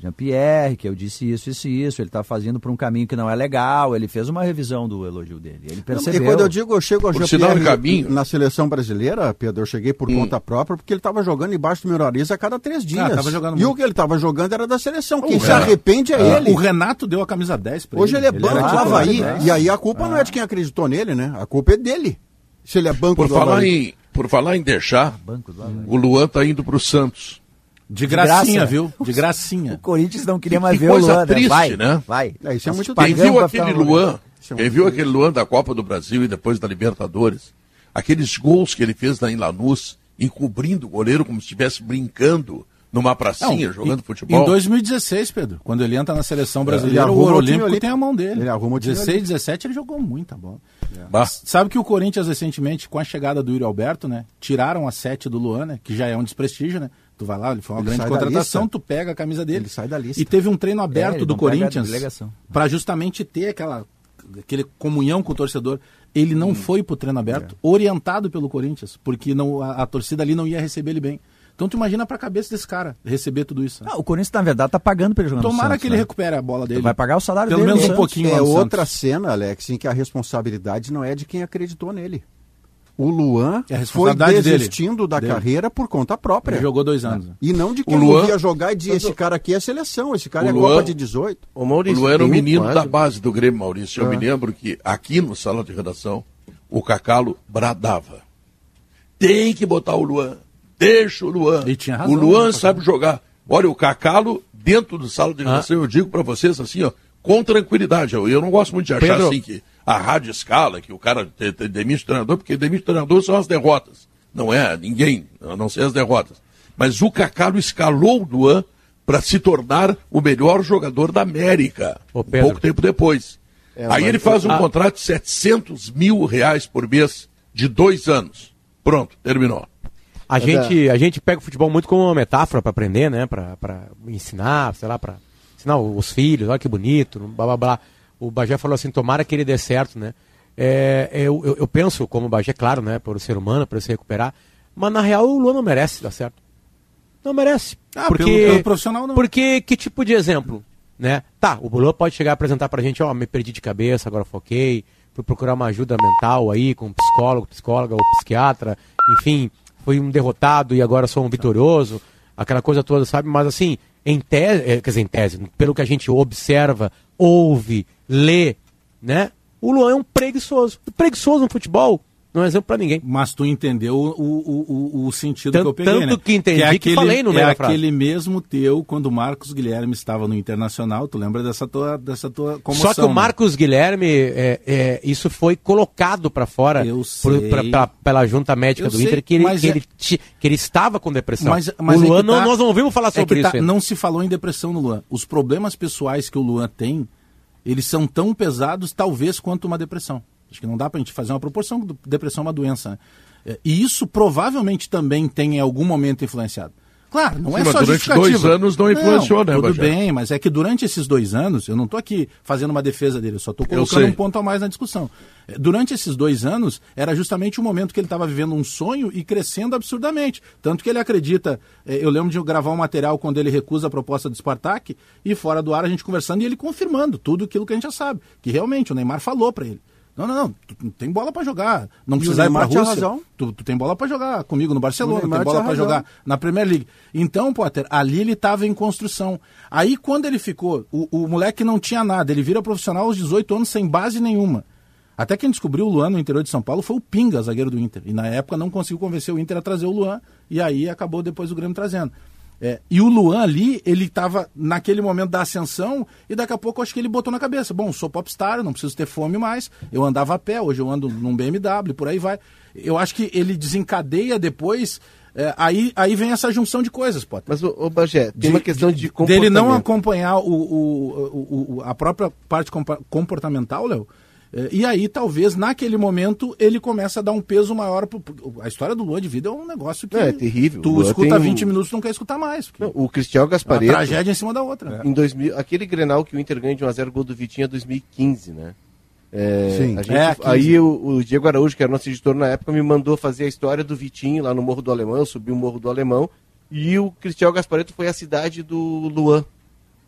Jean-Pierre, que eu disse isso, isso e isso, ele está fazendo por um caminho que não é legal, ele fez uma revisão do elogio dele, ele percebeu.
E quando eu digo eu chego ao Jean-Pierre na seleção brasileira, Pedro, eu cheguei por hum. conta própria, porque ele estava jogando embaixo do meu nariz a cada três ah, dias. Ah, e muito. o que ele estava jogando era da seleção, quem se arrepende é ah, ele.
O Renato deu a camisa 10
para ele. Hoje ele é banco do Havaí, e aí a culpa ah. não é de quem acreditou nele, né? A culpa é dele, se ele é banco
por
do
falar Havaí. Em, por falar em deixar, ah, o Luan está indo para o Santos.
De gracinha, viu? De gracinha.
O Corinthians não queria mais que ver o Luan.
Né? Triste,
vai,
né?
Vai.
É, isso é muito
Quem viu aquele Luan, quem viu aquele Luan da Copa do Brasil e depois da Libertadores, aqueles gols que ele fez na Lanús, encobrindo o goleiro como se estivesse brincando numa pracinha, não, jogando
em,
futebol.
Em 2016, Pedro, quando ele entra na seleção brasileira, é, o Ouro Olímpico tem a mão dele. Ele arruma 16, 17, ele jogou muita bola. É. Sabe que o Corinthians recentemente, com a chegada do Yuri Alberto, né, tiraram a 7 do Luan, né, que já é um desprestígio, né? Tu vai lá, ele foi uma ele grande contratação, tu pega a camisa dele. Ele
sai da lista.
E teve um treino aberto é, do Corinthians para justamente ter aquela aquele comunhão com o torcedor. Ele não hum. foi pro treino aberto, é. orientado pelo Corinthians, porque não, a, a, torcida ali não ia receber ele bem. Então tu imagina pra cabeça desse cara receber tudo isso.
Né? Ah, o Corinthians, na verdade, tá pagando pra ele jogar
Tomara
Santos,
que ele né? recupere a bola dele.
vai pagar o salário
Pelo
dele.
Pelo menos um pouquinho. É outra Santos. cena, Alex, em que a responsabilidade não é de quem acreditou nele. O Luan é foi desistindo dele. da dele. carreira por conta própria. Ele
jogou dois anos.
E não de quem o Luan... ia jogar e dizia, esse cara aqui é seleção, esse cara o é Luan... Copa de 18.
O, Maurício, o Luan era o menino quase. da base do Grêmio, Maurício. Eu é. me lembro que aqui no salão de redação, o Cacalo bradava. Tem que botar o Luan. Deixa o Luan. Razão, o Luan né? sabe jogar. Olha, o Cacalo, dentro do salão de redação, ah. eu digo para vocês assim, ó, com tranquilidade. Eu, eu não gosto muito de achar Pedro... assim que a rádio escala, que o cara te, te, demite o treinador, porque demite o treinador são as derrotas. Não é ninguém, a não ser as derrotas. Mas o Cacalo escalou o Luan para se tornar o melhor jogador da América, Ô, pouco tempo depois. É, Aí ele faz um a... contrato de 700 mil reais por mês de dois anos. Pronto, terminou.
A gente, a gente pega o futebol muito como uma metáfora para aprender, né? Para ensinar, sei lá, para ensinar os filhos, olha que bonito, blá blá blá. O Bagé falou assim, tomara que ele dê certo, né? É, eu, eu, eu, penso, como o Bagé, claro, né? Por ser humano, para se recuperar. Mas na real o Luan não merece dar certo. Não merece.
Ah, porque, pelo, pelo profissional não.
Porque que tipo de exemplo? Né? Tá, o Luan pode chegar a apresentar pra gente, ó, me perdi de cabeça, agora foquei, fui procurar uma ajuda mental aí com um psicólogo, psicóloga ou psiquiatra, enfim, fui um derrotado e agora sou um vitorioso, aquela coisa toda, sabe? Mas assim, em tese, é, quer dizer, em tese, pelo que a gente observa, ouve, lê, né? O Luan é um preguiçoso. Preguiçoso no futebol não é exemplo para ninguém.
Mas tu entendeu o, o, o, o sentido tanto, que eu peguei,
Tanto
né?
que entendi que, é aquele, que falei no meio
É aquele mesmo teu, quando o Marcos Guilherme estava no Internacional, tu lembra dessa tua, dessa tua comoção,
Só que o né? Marcos Guilherme, é, é, isso foi colocado para fora por, pra, pra, pela junta médica eu do sei, Inter, que ele, que, é... ele, que ele estava com depressão.
Mas, mas
o Luan,
tá,
nós não ouvimos falar sobre
tá,
isso.
Não se falou em depressão no Luan. Os problemas pessoais que o Luan tem, eles são tão pesados, talvez, quanto uma depressão. Acho que não dá para a gente fazer uma proporção, depressão é uma doença. Né? É, e isso provavelmente também tem em algum momento influenciado. Claro, não Sim, é só
durante dois anos não influenciou, não,
né, Tudo bem, mas é que durante esses dois anos, eu não estou aqui fazendo uma defesa dele, eu só estou colocando um ponto a mais na discussão. É, durante esses dois anos, era justamente o momento que ele estava vivendo um sonho e crescendo absurdamente. Tanto que ele acredita. É, eu lembro de gravar um material quando ele recusa a proposta do Spartak e fora do ar a gente conversando e ele confirmando tudo aquilo que a gente já sabe. Que realmente o Neymar falou para ele. Não, não, não. Tu, tu tem bola para jogar. Não precisa ir pra Rússia. Razão. Tu, tu tem bola para jogar comigo no Barcelona, tem bola para jogar na Premier League. Então, Potter, ali ele estava em construção. Aí quando ele ficou, o, o moleque não tinha nada, ele vira profissional aos 18 anos sem base nenhuma. Até quem descobriu o Luan no interior de São Paulo foi o Pinga, zagueiro do Inter. E na época não conseguiu convencer o Inter a trazer o Luan, e aí acabou depois o Grêmio trazendo. É, e o Luan ali, ele estava naquele momento da ascensão e daqui a pouco eu acho que ele botou na cabeça: bom, sou popstar, não preciso ter fome mais, eu andava a pé, hoje eu ando num BMW, por aí vai. Eu acho que ele desencadeia depois. É, aí, aí vem essa junção de coisas, Potter.
Mas, o, o Bagé, tem de, uma questão de,
de Dele não acompanhar o, o, o, a própria parte comportamental, Léo, e aí, talvez, naquele momento, ele começa a dar um peso maior. Pro, a história do Lua de Vida é um negócio que.
É, é terrível.
Tu escuta 20 minutos e não quer escutar mais.
Não, o Cristiano Gaspareto.
É uma tragédia em cima da outra.
Em 2000, aquele grenal que o Inter ganha de 1x0 gol do Vitinho é 2015, né? É, Sim, gente, é, aí o, o, Diego Araújo, que era nosso editor na época, me mandou fazer a história do Vitinho lá no Morro do Alemão, subiu o Morro do Alemão, e o Cristiano Gaspareto foi a cidade do Luan,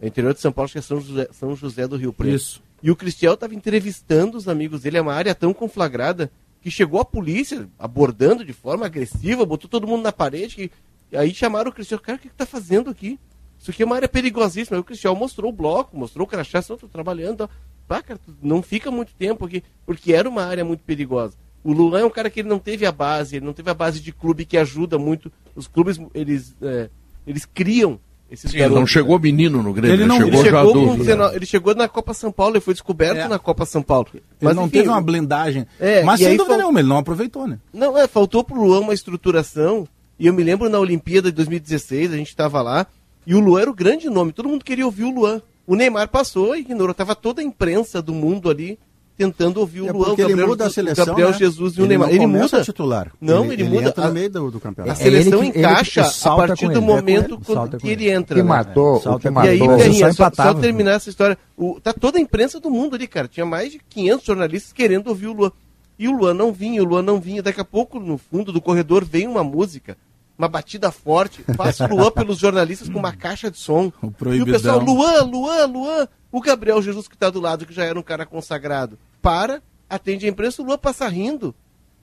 interior de São Paulo, que é São José, São José do Rio Preto. Isso. E o Cristiel estava entrevistando os amigos dele, é uma área tão conflagrada que chegou a polícia abordando de forma agressiva, botou todo mundo na parede. Que... E aí chamaram o Cristiel, cara, o que está fazendo aqui? Isso aqui é uma área perigosíssima. Aí o Cristiel mostrou o bloco, mostrou o crachá, estou trabalhando. Ah, cara, não fica muito tempo aqui, porque era uma área muito perigosa. O Luan é um cara que ele não teve a base, ele não teve a base de clube que ajuda muito. Os clubes, eles, é, eles criam
esses Sim, garotos, não chegou né? menino no Grêmio,
ele,
não,
chegou, ele chegou já adulto. ele chegou na Copa São Paulo, ele foi descoberto é. na Copa São Paulo.
Mas ele não enfim, teve uma blindagem. É, mas sem dúvida fal... nenhuma, ele não aproveitou, né?
Não, é, faltou pro Luan uma estruturação. E eu me lembro na Olimpíada de 2016, a gente estava lá, e o Luan era o grande nome, todo mundo queria ouvir o Luan. O Neymar passou e ignorou, tava toda a imprensa do mundo ali tentando ouvir o
é
Luan,
o Gabriel, ele muda a seleção,
Gabriel
né?
Jesus e o Neymar.
Ele muda titular.
Não, ele, ele, ele muda
a, no meio do, do campeonato.
A seleção que, encaixa a partir do momento é que ele entra.
Que né? matou,
o que matou. E aí, só, só, só, terminar essa história. O, tá toda a imprensa do mundo ali, cara. Tinha mais de 500 jornalistas querendo ouvir o Luan. E o Luan não vinha, o Luan não vinha. Daqui a pouco, no fundo do corredor, vem uma música uma batida forte, passa o Luan pelos jornalistas com uma caixa de som.
O
e o pessoal, Luan, Luan, Luan. O Gabriel Jesus que está do lado, que já era um cara consagrado, para, atende a imprensa, o Lula passa rindo.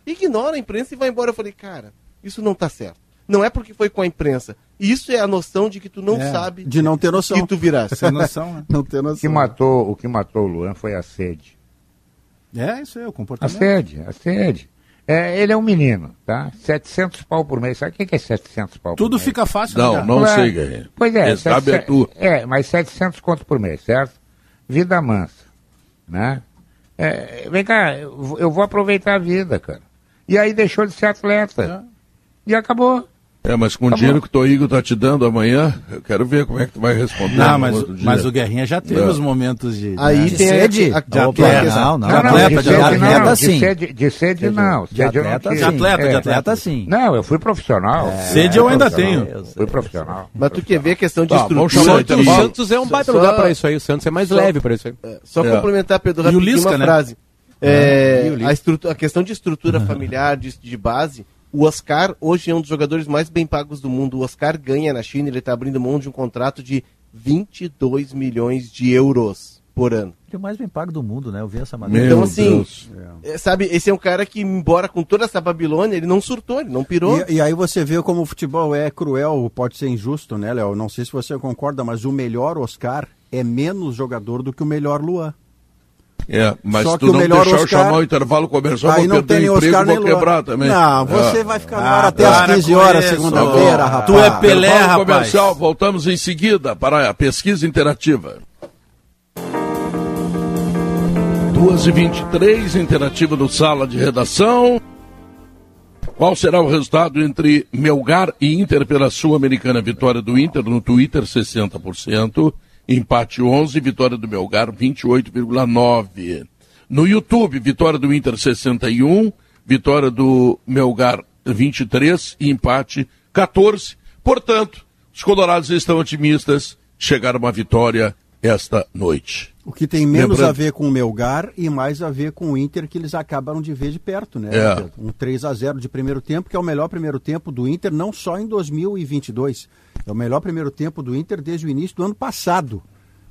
Ignora a imprensa e vai embora. Eu falei, cara, isso não está certo. Não é porque foi com a imprensa. Isso é a noção de que tu não é, sabe
de não ter noção.
que tu virás.
Sem noção, né? não ter noção.
O que matou, o que matou o Luan foi a sede.
É, isso é o comportamento.
A sede, a sede. É, ele é um menino, tá? 700 pau por mês. Sabe o que é 700 pau
Tudo
por mês?
fica fácil.
Não, né, não é, sei, Guerreiro.
Pois é. Sabe é tu. É, mas 700 conto por mês, certo? Vida mansa, né? É, vem cá, eu vou aproveitar a vida, cara. E aí deixou de ser atleta. É. E acabou.
É, mas com o tá dinheiro que o Toigo tá te dando amanhã, eu quero ver como é que tu vai responder.
Não, mas, mas o Guerrinha já teve os momentos de.
Aí
né?
de tem sede?
A, de atleta.
Não, não,
de
atleta,
de atleta, sim.
De sede, de sede não.
De atleta, de atleta, de atleta, sim.
Não, eu fui profissional.
Sede eu ainda tenho.
Fui profissional.
Mas tu quer ver a questão de
tá,
estrutura.
O Santos é um baita lugar para isso aí. O Santos é mais leve para isso aí.
Só complementar, Pedro, rapidinho uma frase. É, a, questão de estrutura familiar, de, de, base, o Oscar hoje é um dos jogadores mais bem pagos do mundo. O Oscar ganha na China, ele está abrindo mão de um contrato de 22 milhões de euros por ano.
Ele é o mais bem pago do mundo, né? Eu vi essa maneira.
Então, assim, é. sabe, esse é um cara que, embora com toda essa Babilônia, ele não surtou, ele não pirou.
E, e, aí você vê como o futebol é cruel, pode ser injusto, né, Léo? Não sei se você concorda, mas o melhor Oscar é menos jogador do que o melhor Luan.
É, mas Só tu não deixar Oscar... eu chamar o intervalo comercial,
aí
vou perder o emprego, vou quebrar também.
Não, você é. vai ficar no ar ah, até às 15 horas, segunda-feira, rapaz.
Tu é Pelé, intervalo rapaz. comercial, voltamos em seguida para a pesquisa interativa. 2h23, interativa do Sala de Redação. Qual será o resultado entre Melgar e Inter pela Sul-Americana? Vitória do Inter no Twitter, 60%. Empate 11, vitória do Melgar 28,9. No YouTube, vitória do Inter 61, vitória do Melgar 23 e empate 14. Portanto, os colorados estão otimistas, chegaram a uma vitória esta noite.
O que tem menos Lembrando... a ver com o Melgar e mais a ver com o Inter, que eles acabaram de ver de perto, né?
É.
Um 3 a 0 de primeiro tempo, que é o melhor primeiro tempo do Inter, não só em 2022. É o melhor primeiro tempo do Inter desde o início do ano passado.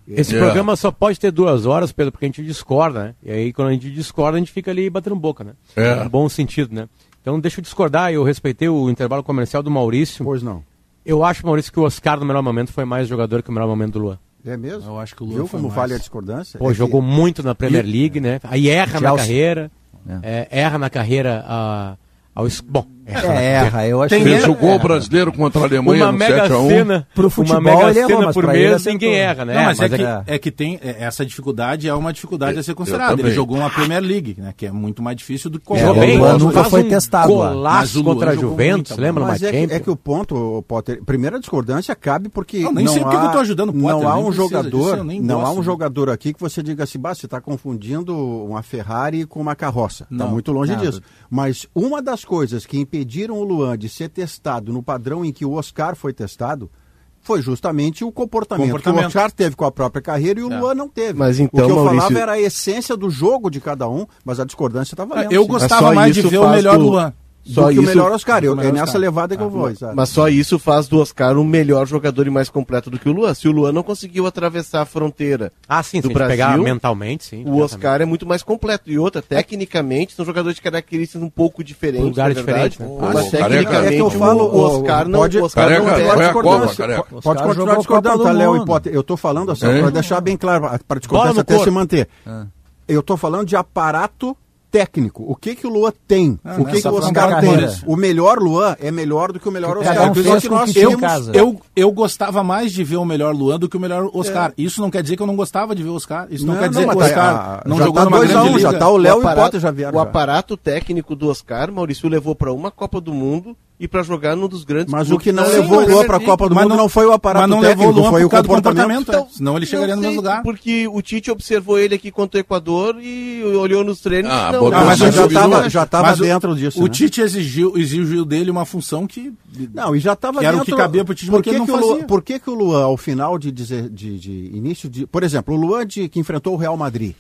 Esse é. programa só pode ter duas horas, Pedro, porque a gente discorda, né? E aí, quando a gente discorda, a gente fica ali batendo boca, né?
É.
No bom sentido, né? Então, deixa eu discordar. Eu respeitei o intervalo comercial do Maurício.
Pois não.
Eu acho, Maurício, que o Oscar, no melhor momento, foi mais jogador que o melhor momento do Luan.
É mesmo?
Eu acho que o Luan
Viu como mais... vale a discordância?
Pô,
é
jogou que... muito na Premier League, né? Aí erra na carreira. É. É, erra na carreira. Uh, ao... Bom,
Erra, é, erra. Eu acho
Tem, que fez o gol brasileiro contra a Alemanha
uma
no
mega 7 cena pro futebol, uma mega cena errou, por mês, ninguém erra, né?
Não, mas, mas é, é, que, é, que, tem é, essa dificuldade é uma dificuldade a ser considerada. Ele jogou uma Premier League, né? Que é muito mais difícil do que
qualquer
outro.
É, o nunca foi um testado. Golaço contra a Juventus, lembra
mas é que, é que o ponto, Potter, primeira discordância cabe porque não,
nem
não
sei
há,
porque eu tô ajudando o
Potter, não há um jogador, não há um jogador aqui que você diga assim, você está confundindo uma Ferrari com uma carroça. Está muito longe disso. Mas uma das coisas que impediram o Luan de ser testado no padrão em que o Oscar foi testado foi justamente o comportamento, comportamento. que o Oscar teve com a própria carreira e o é. Luan não teve.
Mas então,
o que eu
Maurício...
falava era a essência do jogo de cada um, mas a discordância estava valendo.
Eu gostava mais de ver o melhor do... Luan.
Só do isso, que o melhor Oscar. Eu, é nessa levada que ah, eu vou.
Sabe? Mas só isso faz do Oscar um melhor jogador e mais completo do que o Luan. Se o Luan não conseguiu atravessar a fronteira
ah, sim,
do Brasil,
pegar mentalmente, sim.
O Oscar é muito mais completo. E outra, tecnicamente, são jogadores de características um pouco diferentes. Um
lugar diferente,
né? Mas tecnicamente, é que eu falo, o Oscar não,
pode,
o Oscar
careca,
não
é discordância. Pode continuar discordando, tá, Léo? Eu estou falando assim, para deixar bem claro, para discordância até se manter. Eu estou falando de aparato técnico. O que que o Luan tem? Ah, o que que o Oscar tem? O melhor Luan é melhor do que o melhor Oscar.
Um que nós eu, eu, eu gostava mais de ver o melhor Luan do que o melhor Oscar. É. Isso não quer dizer que eu não gostava de ver o Oscar. Isso não, não quer dizer não, que o Oscar a, não jogou tá numa grande um, liga.
Já tá o Léo e o Potter já vieram.
O aparato técnico do Oscar, Maurício levou para uma Copa do Mundo e para jogar num dos grandes
Mas o que não levou o Luan para a Copa do Mundo não, não foi o aparato
mas não
técnico,
levou o Luan
foi o comportamento.
comportamento então, senão ele chegaria no mesmo lugar.
Porque o Tite observou ele aqui contra o Equador e olhou nos treinos.
Ah, não, não, mas já estava já tava dentro disso.
O né? Tite exigiu, exigiu dele uma função que
não e já estava dentro.
Era o que cabia para o Tite, por que, que não
fazia. Luan, por que que o Luan ao final de, de, de, de início de, por exemplo, o Luan de, que enfrentou o Real Madrid,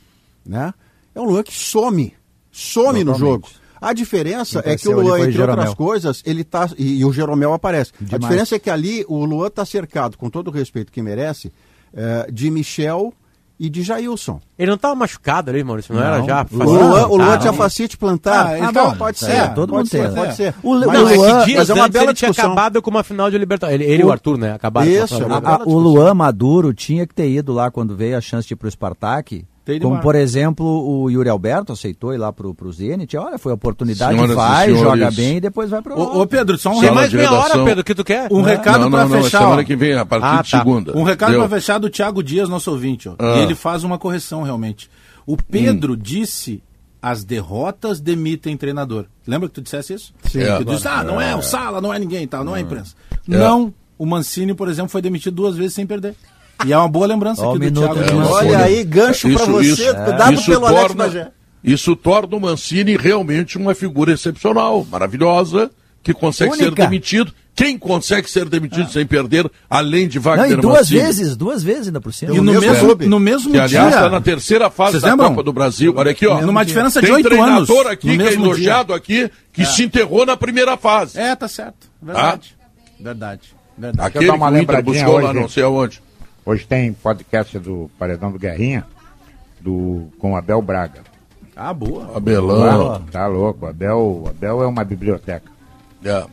né? É um Luan que some, some no jogo. A diferença é que o Luan, entre outras coisas, ele tá. E, e o Jeromel aparece. Demais. A diferença é que ali o Luan está cercado, com todo o respeito que merece, é, de Michel e de Jailson.
Ele não estava machucado ali, Maurício, não, não. era já?
O Luan, o Luan tinha facite plantar.
Ah, então, pode ser. É,
todo mundo tem. Pode ser.
O, mas, Luan, é que mas é uma bela ele tinha acabado com uma final de Libertadores. Ele, ele o, e o Arthur, né? Acabaram
Isso, com a, a, O Luan Maduro tinha que ter ido lá quando veio a chance de ir para o Spartak como, por exemplo, o Yuri Alberto aceitou ir lá pro, pro Zenit. Olha, foi oportunidade, Senhoras vai, joga bem e depois vai pro
Ô, ô Pedro, só um
recado. mais meia hora, Pedro, que tu quer?
Um recado para fechar.
Semana que vem, a partir ah, de tá. segunda.
Um recado para fechar do Thiago Dias, nosso ouvinte. Ó. Ah. E ele faz uma correção, realmente. O Pedro hum. disse as derrotas demitem treinador. Lembra que tu dissesse isso?
Sim. É,
tu disse, ah, não é o Sala, não é ninguém e tal, não é a imprensa. É. Não, o Mancini, por exemplo, foi demitido duas vezes sem perder. E é uma boa lembrança
aqui do Thiago.
É, Olha aí, gancho para você,
isso, dado isso pelo torna, Alex Bagé. Isso torna o Mancini realmente uma figura excepcional, maravilhosa, que consegue Única. ser demitido. Quem consegue ser demitido ah. sem perder, além de Wagner Não, e
duas Mancini? vezes, duas vezes ainda por cima.
E no, mesmo, clube. no mesmo
que, aliás, está na terceira fase Vocês da lembram? Copa do Brasil. Olha aqui, ó.
Numa diferença de oito anos.
Tem treinador aqui, que é elogiado dia. aqui, que é. se enterrou na primeira fase.
É, tá certo. Verdade. Ah? Verdade.
Verdade. Aquele que o Inter buscou hoje, lá não sei aonde.
Hoje tem podcast do Paredão do Guerrinha, do, com Abel Braga.
Ah, boa.
Abelão.
Tá louco. Abel, Abel é uma biblioteca.
É.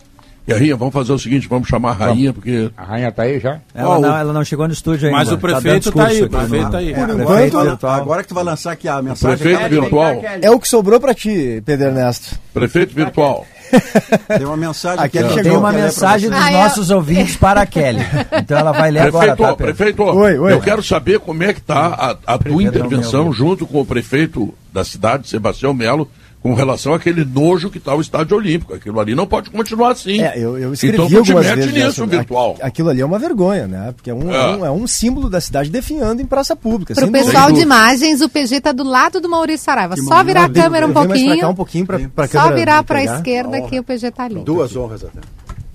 Guerrinha, vamos fazer o seguinte, vamos chamar a rainha, porque.
A rainha tá aí já?
Ela, não, ela não chegou no estúdio ainda.
Mas o tá prefeito tá, tá aí, o prefeito tá aí.
Por enquanto, agora que tu vai lançar aqui a mensagem.
Prefeito virtual.
É o que sobrou para ti, Pedro Ernesto.
Prefeito virtual.
Tem uma mensagem
aqui. Chegou, Tem uma mensagem dos ah, nossos eu... ouvintes para a Kelly. Então ela vai ler
prefeito,
agora. Tá,
prefeito, oi, oi. eu quero saber como é que está a, a tua intervenção junto com o prefeito da cidade, Sebastião Melo, com relação àquele nojo que está o estádio olímpico. Aquilo ali não pode continuar assim.
É, eu, eu escrevi então,
algumas vezes nisso, virtual.
Aquilo ali é uma vergonha, né? Porque é um, é. um, é um símbolo da cidade definhando em praça pública.
Para o pessoal de imagens, o PG está do lado do Maurício Saraiva. Só virar a câmera um pouquinho.
um pouquinho pra, pra
Só virar para a esquerda que o PG está ali.
Duas honras até.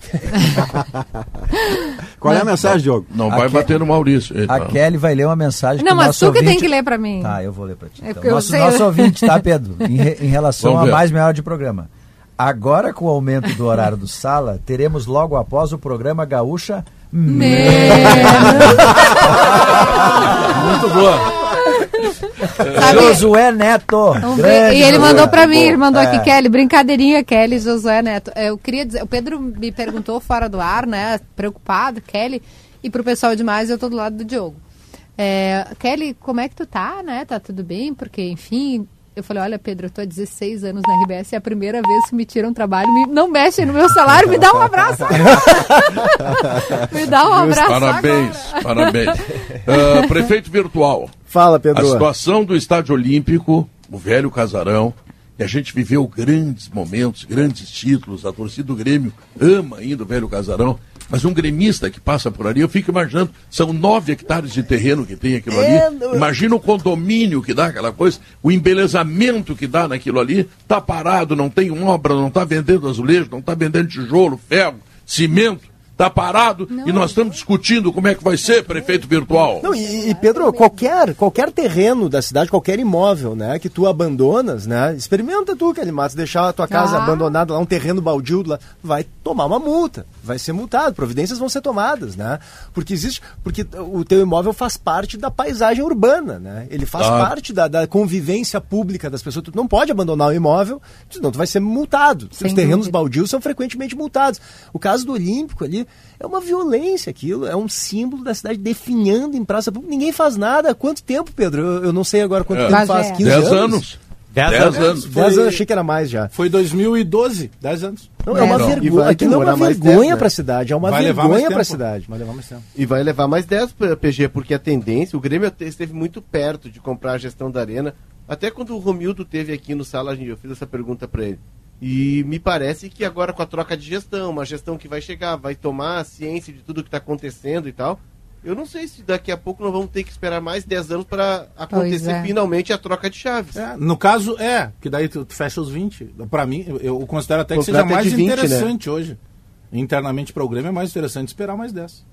Qual é a mensagem, Diogo?
Não vai bater no Maurício.
A Kelly vai ler uma mensagem.
Não, mas tu ouvinte... que tem que ler para mim.
Tá, eu vou ler para ti. É então. nosso, nosso ouvinte, tá, Pedro? Em, re... em relação a mais meia hora de programa. Agora, com o aumento do horário do sala, teremos logo após o programa Gaúcha
Menos.
Muito boa. Josué Neto.
e ele mandou para mim, ele mandou é. aqui, Kelly, brincadeirinha, Kelly, Josué Neto. Eu queria dizer, o Pedro me perguntou fora do ar, né, preocupado, Kelly, e pro pessoal demais, eu tô do lado do Diogo. É, Kelly, como é que tu tá, né? Tá tudo bem? Porque, enfim, eu falei, olha, Pedro, eu tô há 16 anos na RBS, é a primeira vez que me tiram trabalho, me, não mexem no meu salário, me dá um abraço. me dá um abraço.
Parabéns, agora. parabéns. Uh, prefeito virtual.
Fala, Pedro.
A situação do Estádio Olímpico, o velho casarão, e a gente viveu grandes momentos, grandes títulos, a torcida do Grêmio ama ainda o velho casarão, mas um gremista que passa por ali, eu fico imaginando, são nove hectares de terreno que tem aquilo é, ali. Não... Imagina o condomínio que dá aquela coisa, o embelezamento que dá naquilo ali. Tá parado, não tem obra, não está vendendo azulejo, não está vendendo tijolo, ferro, cimento está parado não. e nós estamos discutindo como é que vai ser prefeito virtual.
Não, e, e, Pedro, qualquer, qualquer terreno da cidade, qualquer imóvel, né, que tu abandonas, né, experimenta tu, Kelly Matos, deixar a tua casa ah. abandonada lá, um terreno baldio lá, vai tomar uma multa, vai ser multado, providências vão ser tomadas, né, porque existe, porque o teu imóvel faz parte da paisagem urbana, né, ele faz ah. parte da, da, convivência pública das pessoas, tu não pode abandonar o imóvel, senão tu vai ser multado, Sem os terrenos dúvida. baldios são frequentemente multados. O caso do Olímpico ali, é uma violência aquilo, é um símbolo da cidade definhando em praça pública. Ninguém faz nada. Há quanto tempo, Pedro? Eu, eu não sei agora quanto é. tempo faz. 15
10 anos.
10 anos. 10 anos. 10 anos, achei que era mais já.
Foi 2012, 10 anos.
Não, é, uma vergonha. Aquilo é uma vergonha para a cidade. É uma vai vergonha para a cidade. Vai levar mais tempo.
E vai levar mais 10 para PG, porque a tendência, o Grêmio esteve muito perto de comprar a gestão da Arena. Até quando o Romildo teve aqui no sala, eu fiz essa pergunta para ele. E me parece que agora com a troca de gestão, uma gestão que vai chegar, vai tomar ciência de tudo que está acontecendo e tal. Eu não sei se daqui a pouco nós vamos ter que esperar mais 10 anos para acontecer é. finalmente a troca de chaves.
É, no caso, é, que daí tu, tu fecha os 20. Para mim, eu, eu, considero até que seja mais 20, né? interessante né? hoje. Internamente para o Grêmio é mais interessante esperar mais 10.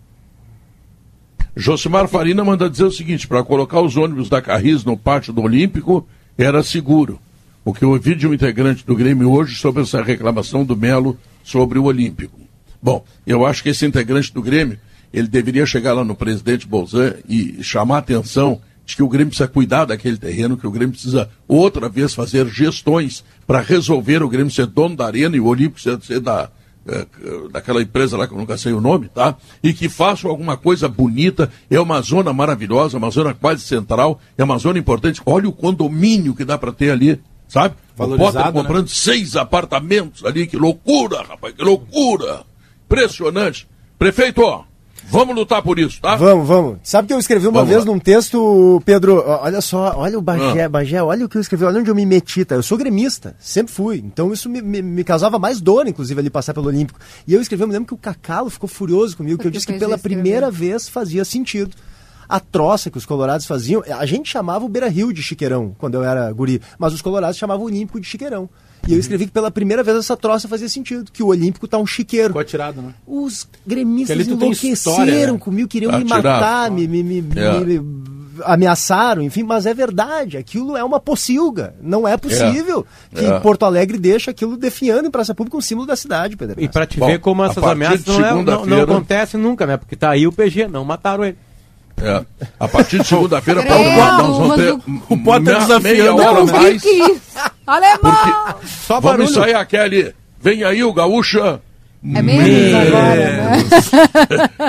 Josimar Farina manda dizer o seguinte: para colocar os ônibus da Carris no pátio do Olímpico era seguro. O que eu ouvi de um integrante do Grêmio hoje sobre essa reclamação do Melo sobre o Olímpico. Bom, eu acho que esse integrante do Grêmio, ele deveria chegar lá no presidente Bolzan e chamar a atenção de que o Grêmio precisa cuidar daquele terreno, que o Grêmio precisa outra vez fazer gestões para resolver o Grêmio ser dono da arena e o Olímpico ser, ser da, é, daquela empresa lá que eu nunca sei o nome, tá? E que façam alguma coisa bonita. É uma zona maravilhosa, uma zona quase central, é uma zona importante. Olha o condomínio que dá para ter ali sabe? O Potter comprando né? seis apartamentos ali, que loucura, rapaz, que loucura! Impressionante. Prefeito, ó, Vamos lutar por isso, tá?
Vamos, vamos. Sabe que eu escrevi uma vamos vez lá. num texto, Pedro, olha só, olha o Bagé, ah. Bagé, olha o que eu escrevi, olha onde eu me meti, tá? Eu sou gremista, sempre fui. Então isso me, me, me causava mais dor, inclusive, ali passar pelo Olímpico. E eu escrevi, eu me lembro que o Cacalo ficou furioso comigo, que eu disse que pela primeira vez fazia sentido a troça que os colorados faziam. A gente chamava o Beira Rio de Chiqueirão quando eu era guri, mas os colorados chamavam o Olímpico de Chiqueirão. E eu escrevi que pela primeira vez essa troça fazia sentido, que o Olímpico tá um chiqueiro.
Ficou atirado, né?
Os gremistas enlouqueceram história, né? comigo, queriam tá me matar, me, me, me, é. me, ameaçaram, enfim, mas é verdade, aquilo é uma pocilga. Não é possível é. que é. Porto Alegre deixe aquilo definhando em praça pública um símbolo da cidade, Pedro.
E para te Bom, ver como essas ameaças não, é, não, não acontecem nunca, né? Porque tá aí o PG, não mataram ele.
É. A partir de segunda-feira, para nós vamos ter
o Potter desafiando
meia hora mais.
Alemão!
Porque Só vamos ensaiar, Kelly. Vem aí o Gaúcha.
É menos agora, né?